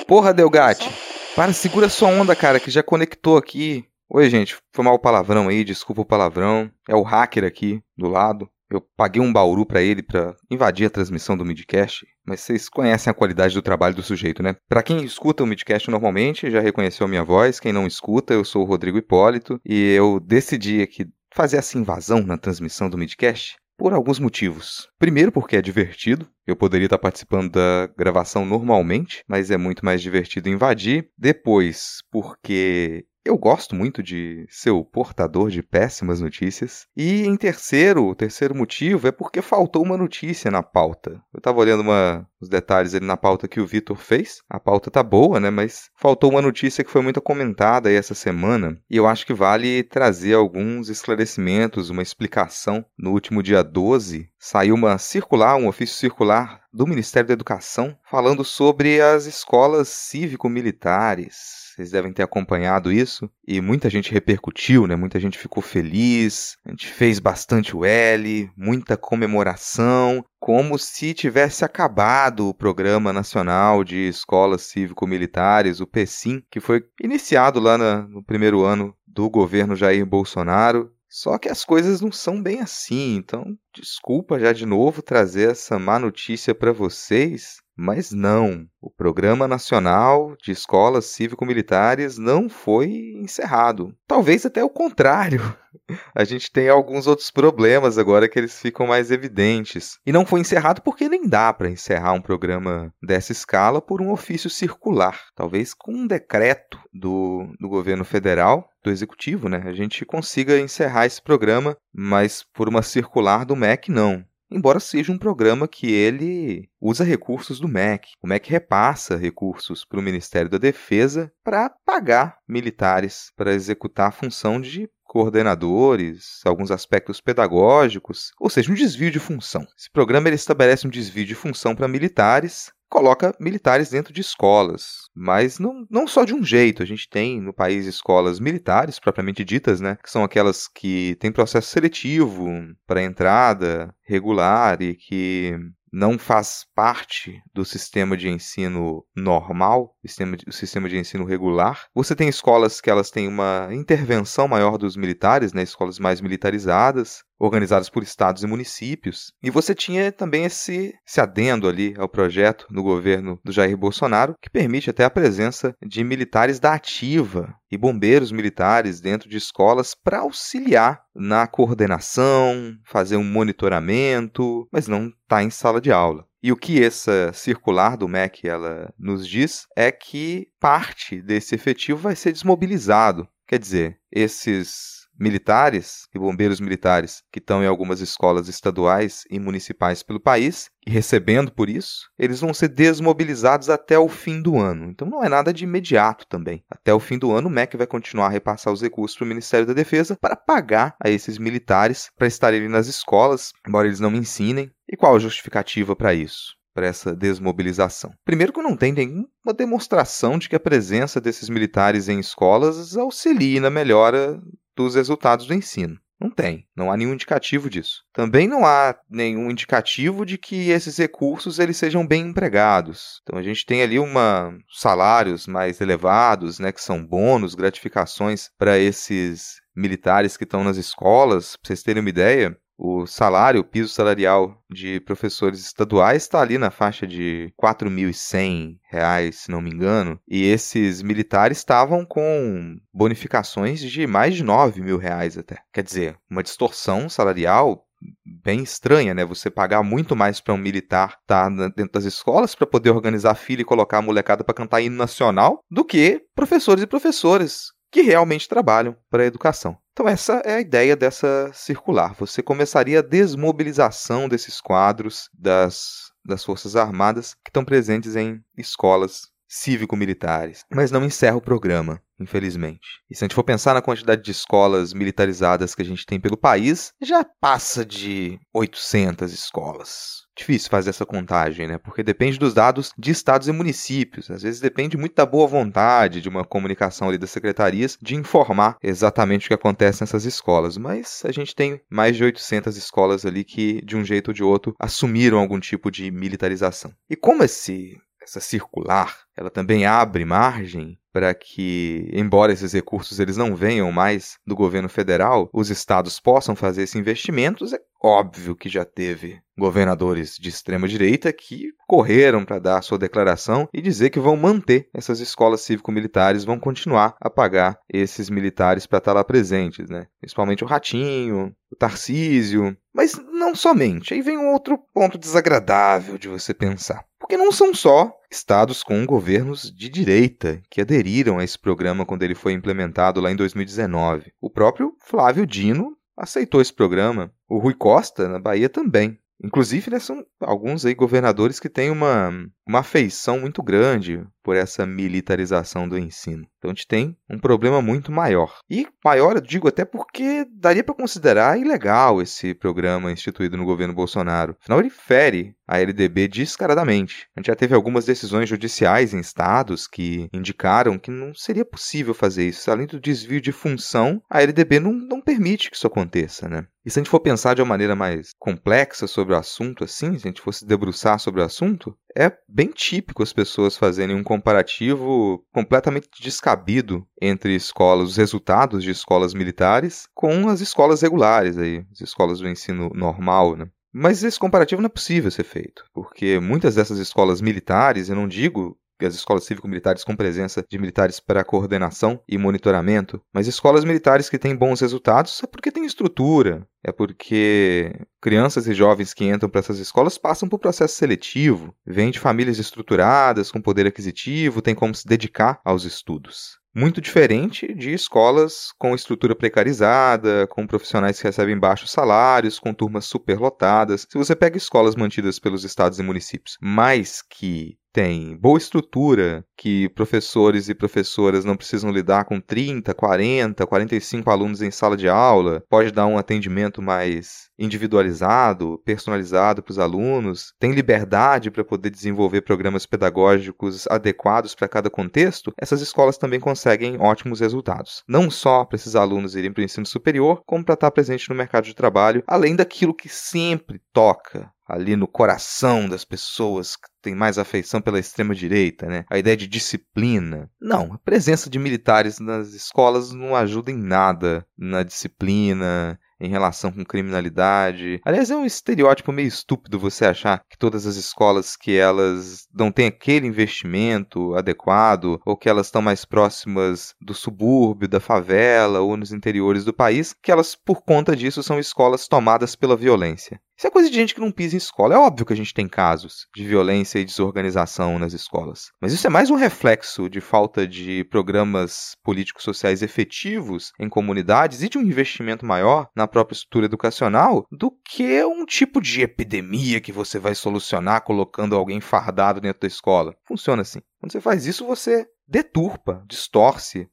Porra, Delgatti. Para, segura sua onda, cara, que já conectou aqui. Oi, gente. Foi mal o palavrão aí, desculpa o palavrão. É o hacker aqui do lado. Eu paguei um bauru pra ele pra invadir a transmissão do Midcast, mas vocês conhecem a qualidade do trabalho do sujeito, né? Pra quem escuta o Midcast normalmente, já reconheceu a minha voz. Quem não escuta, eu sou o Rodrigo Hipólito e eu decidi aqui fazer essa invasão na transmissão do Midcast por alguns motivos. Primeiro, porque é divertido. Eu poderia estar participando da gravação normalmente, mas é muito mais divertido invadir. Depois, porque eu gosto muito de ser o portador de péssimas notícias. E em terceiro, o terceiro motivo é porque faltou uma notícia na pauta. Eu estava olhando uma, os detalhes ali na pauta que o Vitor fez. A pauta tá boa, né? Mas faltou uma notícia que foi muito comentada aí essa semana. E eu acho que vale trazer alguns esclarecimentos, uma explicação. No último dia 12, saiu uma circular, um ofício circular do Ministério da Educação falando sobre as escolas cívico-militares. Vocês devem ter acompanhado isso e muita gente repercutiu, né? Muita gente ficou feliz. A gente fez bastante o L, muita comemoração, como se tivesse acabado o Programa Nacional de Escolas Cívico-Militares, o PECIM, que foi iniciado lá na- no primeiro ano do governo Jair Bolsonaro. Só que as coisas não são bem assim, então desculpa já de novo trazer essa má notícia para vocês, Mas não, o Programa Nacional de Escolas Cívico-Militares não foi encerrado. Talvez até o contrário. A gente tem alguns outros problemas agora que eles ficam mais evidentes. E não foi encerrado porque nem dá para encerrar um programa dessa escala por um ofício circular. Talvez com um decreto do, do governo federal, do executivo, né? A gente consiga encerrar esse programa, mas por uma circular do MEC, não embora seja um programa que ele usa recursos do MEC. O MEC repassa recursos para o Ministério da Defesa para pagar militares para executar a função de coordenadores, alguns aspectos pedagógicos, ou seja, um desvio de função. Esse programa ele estabelece um desvio de função para militares coloca militares dentro de escolas, mas não, não só de um jeito. A gente tem no país escolas militares propriamente ditas, né, que são aquelas que têm processo seletivo para entrada regular e que não faz parte do sistema de ensino normal, sistema de, sistema de ensino regular. Você tem escolas que elas têm uma intervenção maior dos militares, né, escolas mais militarizadas, organizadas por estados e municípios. E você tinha também esse, esse adendo ali ao projeto do governo do Jair Bolsonaro, que permite até a presença de militares da ativa e bombeiros militares dentro de escolas para auxiliar na coordenação, fazer um monitoramento, mas não está em sala de aula. E o que essa circular do MEC ela nos diz é que parte desse efetivo vai ser desmobilizado. Quer dizer, esses militares e bombeiros militares que estão em algumas escolas estaduais e municipais pelo país e recebendo por isso, eles vão ser desmobilizados até o fim do ano. Então não é nada de imediato também. Até o fim do ano, o MEC vai continuar a repassar os recursos para o Ministério da Defesa para pagar a esses militares para estarem nas escolas, embora eles não ensinem. E qual a justificativa para isso? para essa desmobilização. Primeiro que não tem nenhuma demonstração de que a presença desses militares em escolas auxilie na melhora dos resultados do ensino. Não tem, não há nenhum indicativo disso. Também não há nenhum indicativo de que esses recursos eles sejam bem empregados. Então a gente tem ali uma salários mais elevados, né, que são bônus, gratificações para esses militares que estão nas escolas. Para vocês terem uma ideia, o salário, o piso salarial de professores estaduais está ali na faixa de R$ 4.100, se não me engano, e esses militares estavam com bonificações de mais de R$ mil reais até. Quer dizer, uma distorção salarial bem estranha, né? Você pagar muito mais para um militar estar tá dentro das escolas para poder organizar filho e colocar a molecada para cantar hino nacional do que professores e professoras que realmente trabalham para a educação. Então, essa é a ideia dessa circular. Você começaria a desmobilização desses quadros das, das Forças Armadas que estão presentes em escolas cívico-militares. Mas não encerra o programa, infelizmente. E se a gente for pensar na quantidade de escolas militarizadas que a gente tem pelo país, já passa de 800 escolas. Difícil fazer essa contagem, né? Porque depende dos dados de estados e municípios. Às vezes depende muito da boa vontade de uma comunicação ali das secretarias de informar exatamente o que acontece nessas escolas. Mas a gente tem mais de 800 escolas ali que, de um jeito ou de outro, assumiram algum tipo de militarização. E como esse essa circular, ela também abre margem para que, embora esses recursos eles não venham mais do governo federal, os estados possam fazer esses investimentos. É óbvio que já teve governadores de extrema direita que correram para dar sua declaração e dizer que vão manter essas escolas cívico-militares, vão continuar a pagar esses militares para estar lá presentes, né? Principalmente o Ratinho, o Tarcísio, mas não somente. Aí vem um outro ponto desagradável de você pensar. Porque não são só estados com governos de direita que aderiram a esse programa quando ele foi implementado lá em 2019. O próprio Flávio Dino aceitou esse programa. O Rui Costa, na Bahia, também. Inclusive, né, são alguns aí governadores que têm uma, uma afeição muito grande por essa militarização do ensino. Então a gente tem um problema muito maior. E maior, eu digo até porque daria para considerar ilegal esse programa instituído no governo Bolsonaro. Afinal, ele fere a LDB descaradamente. A gente já teve algumas decisões judiciais em estados que indicaram que não seria possível fazer isso. Além do desvio de função, a LDB não, não permite que isso aconteça, né? E se a gente for pensar de uma maneira mais complexa sobre o assunto, assim, se a gente fosse debruçar sobre o assunto, é bem típico as pessoas fazerem um comparativo completamente descabido entre escolas, os resultados de escolas militares com as escolas regulares aí, as escolas do ensino normal, né? Mas esse comparativo não é possível ser feito, porque muitas dessas escolas militares, eu não digo as escolas cívico-militares com presença de militares para coordenação e monitoramento, mas escolas militares que têm bons resultados é porque tem estrutura, é porque crianças e jovens que entram para essas escolas passam por processo seletivo, vêm de famílias estruturadas, com poder aquisitivo, têm como se dedicar aos estudos. Muito diferente de escolas com estrutura precarizada, com profissionais que recebem baixos salários, com turmas superlotadas. Se você pega escolas mantidas pelos estados e municípios, mas que tem boa estrutura, que professores e professoras não precisam lidar com 30, 40, 45 alunos em sala de aula, pode dar um atendimento mais individualizado, personalizado para os alunos, tem liberdade para poder desenvolver programas pedagógicos adequados para cada contexto, essas escolas também conseguem ótimos resultados. Não só para esses alunos irem para o ensino superior, como para estar presente no mercado de trabalho, além daquilo que sempre toca ali no coração das pessoas que têm mais afeição pela extrema direita, né? A ideia de disciplina. Não, a presença de militares nas escolas não ajuda em nada na disciplina, em relação com criminalidade. Aliás, é um estereótipo meio estúpido você achar que todas as escolas que elas não têm aquele investimento adequado ou que elas estão mais próximas do subúrbio, da favela ou nos interiores do país, que elas por conta disso são escolas tomadas pela violência. Isso é coisa de gente que não pisa em escola. É óbvio que a gente tem casos de violência e desorganização nas escolas. Mas isso é mais um reflexo de falta de programas políticos sociais efetivos em comunidades e de um investimento maior na própria estrutura educacional do que um tipo de epidemia que você vai solucionar colocando alguém fardado dentro da escola. Funciona assim. Quando você faz isso, você deturpa, distorce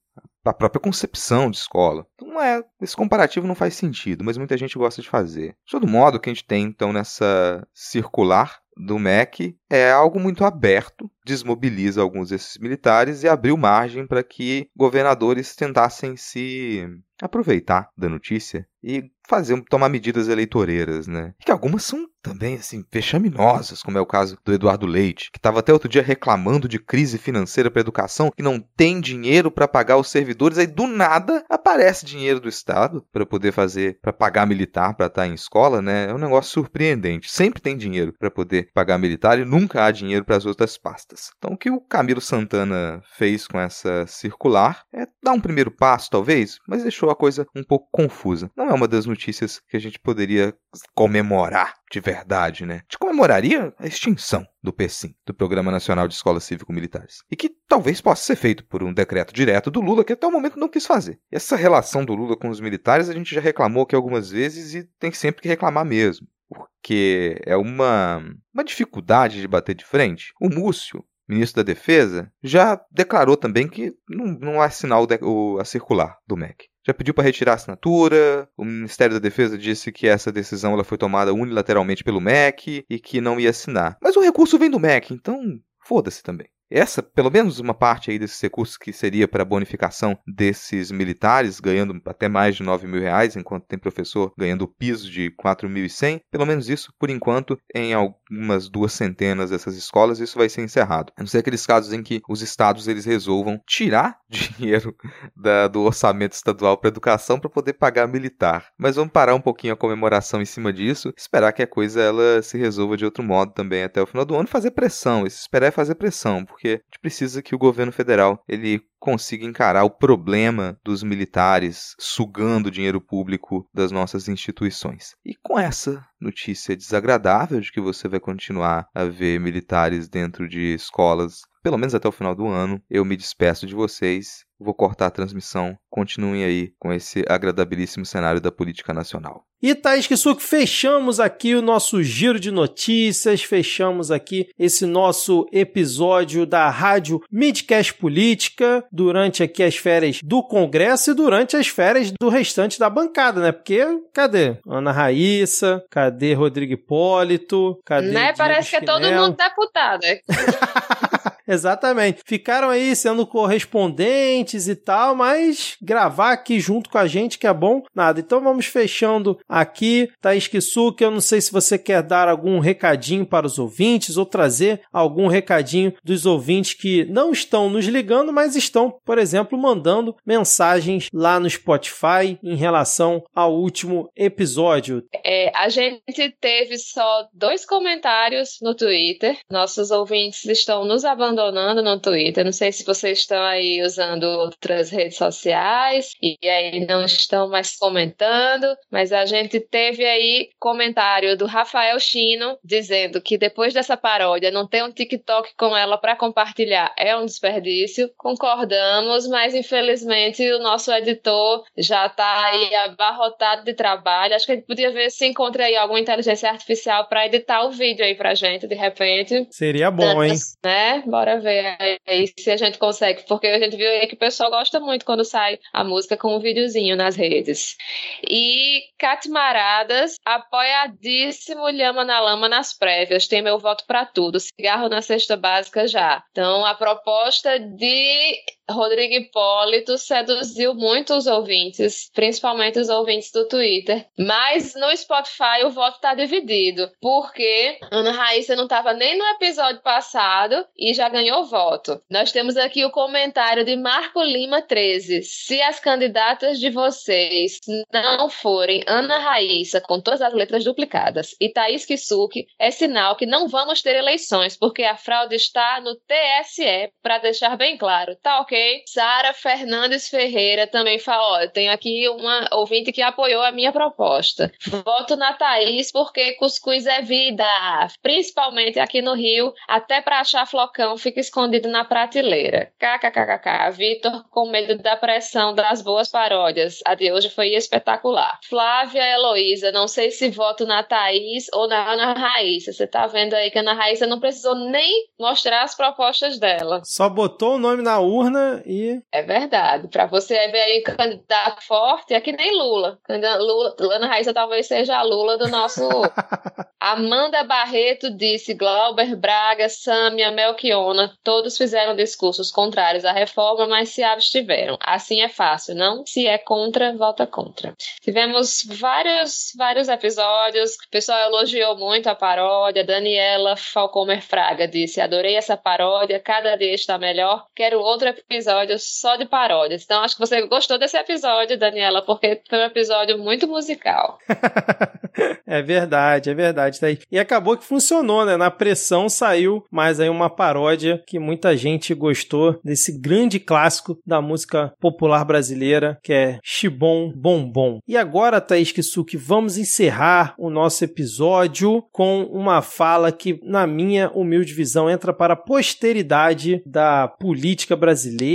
a própria concepção de escola. Então, não é, esse comparativo não faz sentido, mas muita gente gosta de fazer. De todo modo, o que a gente tem então nessa circular do MEC é algo muito aberto, desmobiliza alguns desses militares e abriu margem para que governadores tentassem se aproveitar da notícia e fazer tomar medidas eleitoreiras, né? Que algumas são também assim vexaminosas, como é o caso do Eduardo Leite, que estava até outro dia reclamando de crise financeira para educação, que não tem dinheiro para pagar os servidores, aí do nada aparece dinheiro do estado para poder fazer para pagar militar para estar tá em escola, né? É um negócio surpreendente. Sempre tem dinheiro para poder pagar militar e nunca há dinheiro para as outras pastas. Então o que o Camilo Santana fez com essa circular é dar um primeiro passo, talvez, mas deixou a coisa um pouco confusa. Não é uma das notícias que a gente poderia comemorar de verdade, né? A gente comemoraria a extinção do PSIM, do Programa Nacional de Escolas Cívico-Militares. E que talvez possa ser feito por um decreto direto do Lula, que até o momento não quis fazer. E essa relação do Lula com os militares a gente já reclamou aqui algumas vezes e tem sempre que reclamar mesmo. Porque é uma, uma dificuldade de bater de frente. O Múcio, ministro da Defesa, já declarou também que não, não vai assinar o, o, a circular do MEC. Já pediu para retirar a assinatura, o Ministério da Defesa disse que essa decisão ela foi tomada unilateralmente pelo MEC e que não ia assinar. Mas o recurso vem do MEC, então foda-se também. Essa, pelo menos uma parte aí desses recursos que seria para a bonificação desses militares, ganhando até mais de 9 mil reais, enquanto tem professor ganhando o piso de 4.100, pelo menos isso, por enquanto, em algumas duas centenas dessas escolas, isso vai ser encerrado. A não ser aqueles casos em que os estados eles resolvam tirar dinheiro da, do orçamento estadual para educação para poder pagar militar. Mas vamos parar um pouquinho a comemoração em cima disso, esperar que a coisa ela se resolva de outro modo também até o final do ano, fazer pressão. Esperar é fazer pressão, porque a gente precisa que o governo federal ele consiga encarar o problema dos militares sugando dinheiro público das nossas instituições. E com essa notícia desagradável de que você vai continuar a ver militares dentro de escolas, pelo menos até o final do ano, eu me despeço de vocês. Vou cortar a transmissão. Continuem aí com esse agradabilíssimo cenário da política nacional. E Thaís Kisuke, fechamos aqui o nosso giro de notícias, fechamos aqui esse nosso episódio da Rádio Midcast Política durante aqui as férias do Congresso e durante as férias do restante da bancada, né? Porque cadê Ana Raíssa, cadê Rodrigo Hipólito, cadê Né? Parece que é todo mundo deputado. Exatamente. Ficaram aí sendo correspondentes e tal, mas gravar aqui junto com a gente que é bom, nada. Então vamos fechando aqui. Thaís Kisuke, eu não sei se você quer dar algum recadinho para os ouvintes ou trazer algum recadinho dos ouvintes que não estão nos ligando, mas estão, por exemplo, mandando mensagens lá no Spotify em relação ao último episódio. É, a gente teve só dois comentários no Twitter. Nossos ouvintes estão nos abandonando no Twitter. Não sei se vocês estão aí usando outras redes sociais e aí não estão mais comentando, mas a gente teve aí comentário do Rafael Chino dizendo que depois dessa paródia não tem um TikTok com ela para compartilhar. É um desperdício. Concordamos, mas infelizmente o nosso editor já está aí abarrotado de trabalho. Acho que a gente podia ver se encontra aí alguma inteligência artificial para editar o vídeo aí pra gente, de repente. Seria bom, hein? Né? Bora ver aí se a gente consegue, porque a gente viu aí que o pessoal gosta muito quando sai a música com um videozinho nas redes. E Catmaradas, apoiadíssimo Lhama na Lama nas prévias. Tem meu voto para tudo. Cigarro na cesta básica já. Então, a proposta de Rodrigo Hipólito seduziu muito os ouvintes, principalmente os ouvintes do Twitter. Mas no Spotify o voto tá dividido, porque Ana Raíssa não estava nem no episódio passado e já ganhou voto. Nós temos aqui o comentário de Marco Lima 13. Se as candidatas de vocês não forem Ana Raíssa com todas as letras duplicadas e Thaís Kisuke, é sinal que não vamos ter eleições, porque a fraude está no TSE, para deixar bem claro. Tá ok? Sara Fernandes Ferreira também fala: ó, tenho aqui uma ouvinte que apoiou a minha proposta. Voto na Thaís porque cuscuz é vida, principalmente aqui no Rio, até para achar flocão fica escondido na prateleira. KKKKK. Vitor com medo da pressão das boas paródias. A de hoje foi espetacular. Flávia Heloísa, não sei se voto na Thaís ou na Ana Raíssa. Você tá vendo aí que a Ana Raíssa não precisou nem mostrar as propostas dela. Só botou o nome na urna e. É verdade. Para você ver aí candidato forte, é que nem Lula. Lula Ana Raíssa talvez seja a Lula do nosso. Amanda Barreto disse: Glauber Braga, Sâmia, Melchiona, todos fizeram discursos contrários à reforma, mas se abstiveram. Assim é fácil, não? Se é contra, vota contra. Tivemos vários, vários episódios. O pessoal elogiou muito a paródia. Daniela Falcomer Fraga disse: Adorei essa paródia, cada dia está melhor. Quero outro episódio só de paródias. Então acho que você gostou desse episódio, Daniela, porque foi um episódio muito musical. é verdade, é verdade. E acabou que funcionou, né? Na pressão saiu mais aí uma paródia que muita gente gostou desse grande clássico da música popular brasileira, que é Chibom Bombom. E agora, Thaís Kisuki, vamos encerrar o nosso episódio com uma fala que, na minha humilde visão, entra para a posteridade da política brasileira,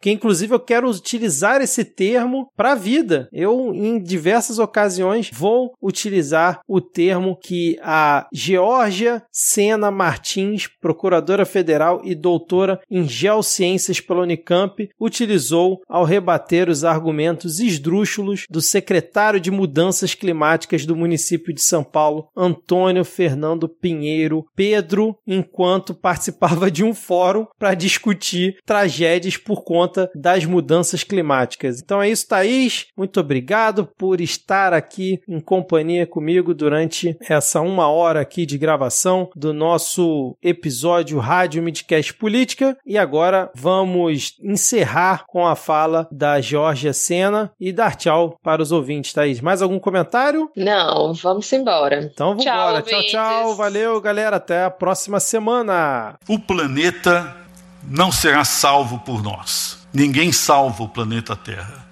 que inclusive eu quero utilizar esse termo para a vida. Eu, em diversas ocasiões, vou utilizar o termo que a Georgia Sena Martins, procuradora federal e doutora em geociências pela Unicamp, utilizou ao rebater os argumentos esdrúxulos do secretário de Mudanças Climáticas do município de São Paulo, Antônio Fernando Pinheiro Pedro, enquanto participava de um fórum para discutir tragédias por conta das mudanças climáticas. Então é isso, Thaís. Muito obrigado por estar aqui em companhia comigo durante essa uma hora aqui de gravação do nosso episódio Rádio Midcast Política. E agora vamos encerrar com a fala da Georgia Sena e dar tchau para os ouvintes, Thaís. Mais algum comentário? Não, vamos embora. Então vamos embora. Tchau, tchau. Valeu, galera. Até a próxima semana. O planeta não será salvo por nós. Ninguém salva o planeta Terra.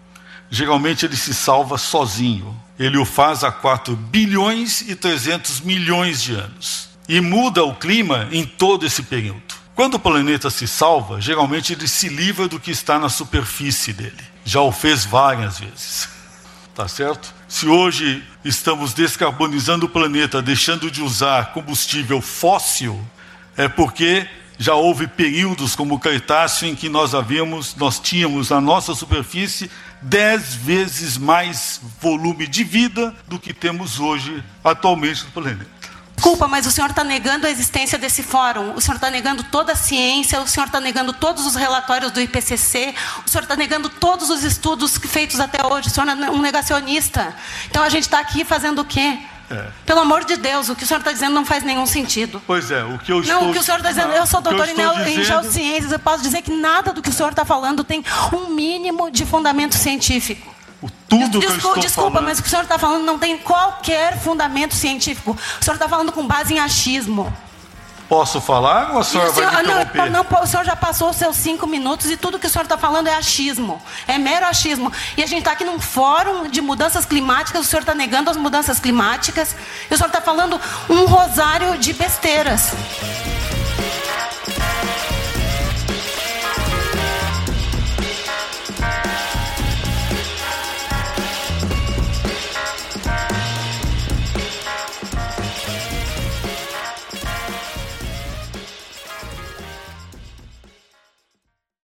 Geralmente ele se salva sozinho. Ele o faz há 4 bilhões e 300 milhões de anos. E muda o clima em todo esse período. Quando o planeta se salva, geralmente ele se livra do que está na superfície dele. Já o fez várias vezes. Tá certo? Se hoje estamos descarbonizando o planeta, deixando de usar combustível fóssil, é porque já houve períodos como o Cretáceo em que nós havíamos, nós tínhamos na nossa superfície dez vezes mais volume de vida do que temos hoje atualmente no planeta. Desculpa, mas o senhor está negando a existência desse fórum. O senhor está negando toda a ciência, o senhor está negando todos os relatórios do IPCC, o senhor está negando todos os estudos feitos até hoje. O senhor é um negacionista. Então a gente está aqui fazendo o quê? É. Pelo amor de Deus, o que o senhor está dizendo não faz nenhum sentido. Pois é, o que eu Não, estou... o que o senhor está dizendo, eu sou o que eu doutor em, neo- em dizendo- geociências, eu posso dizer que nada do que o senhor está falando tem um mínimo de fundamento científico. Tudo que eu estou desculpa falando... mas o que o senhor está falando não tem qualquer fundamento científico. O senhor está falando com base em achismo. Posso falar ou a senhora o, vai senhor, me não, interromper? não, o senhor já passou os seus cinco minutos e tudo que o senhor está falando é achismo. É mero achismo. E a gente está aqui num fórum de mudanças climáticas, o senhor está negando as mudanças climáticas, e o senhor está falando um rosário de besteiras.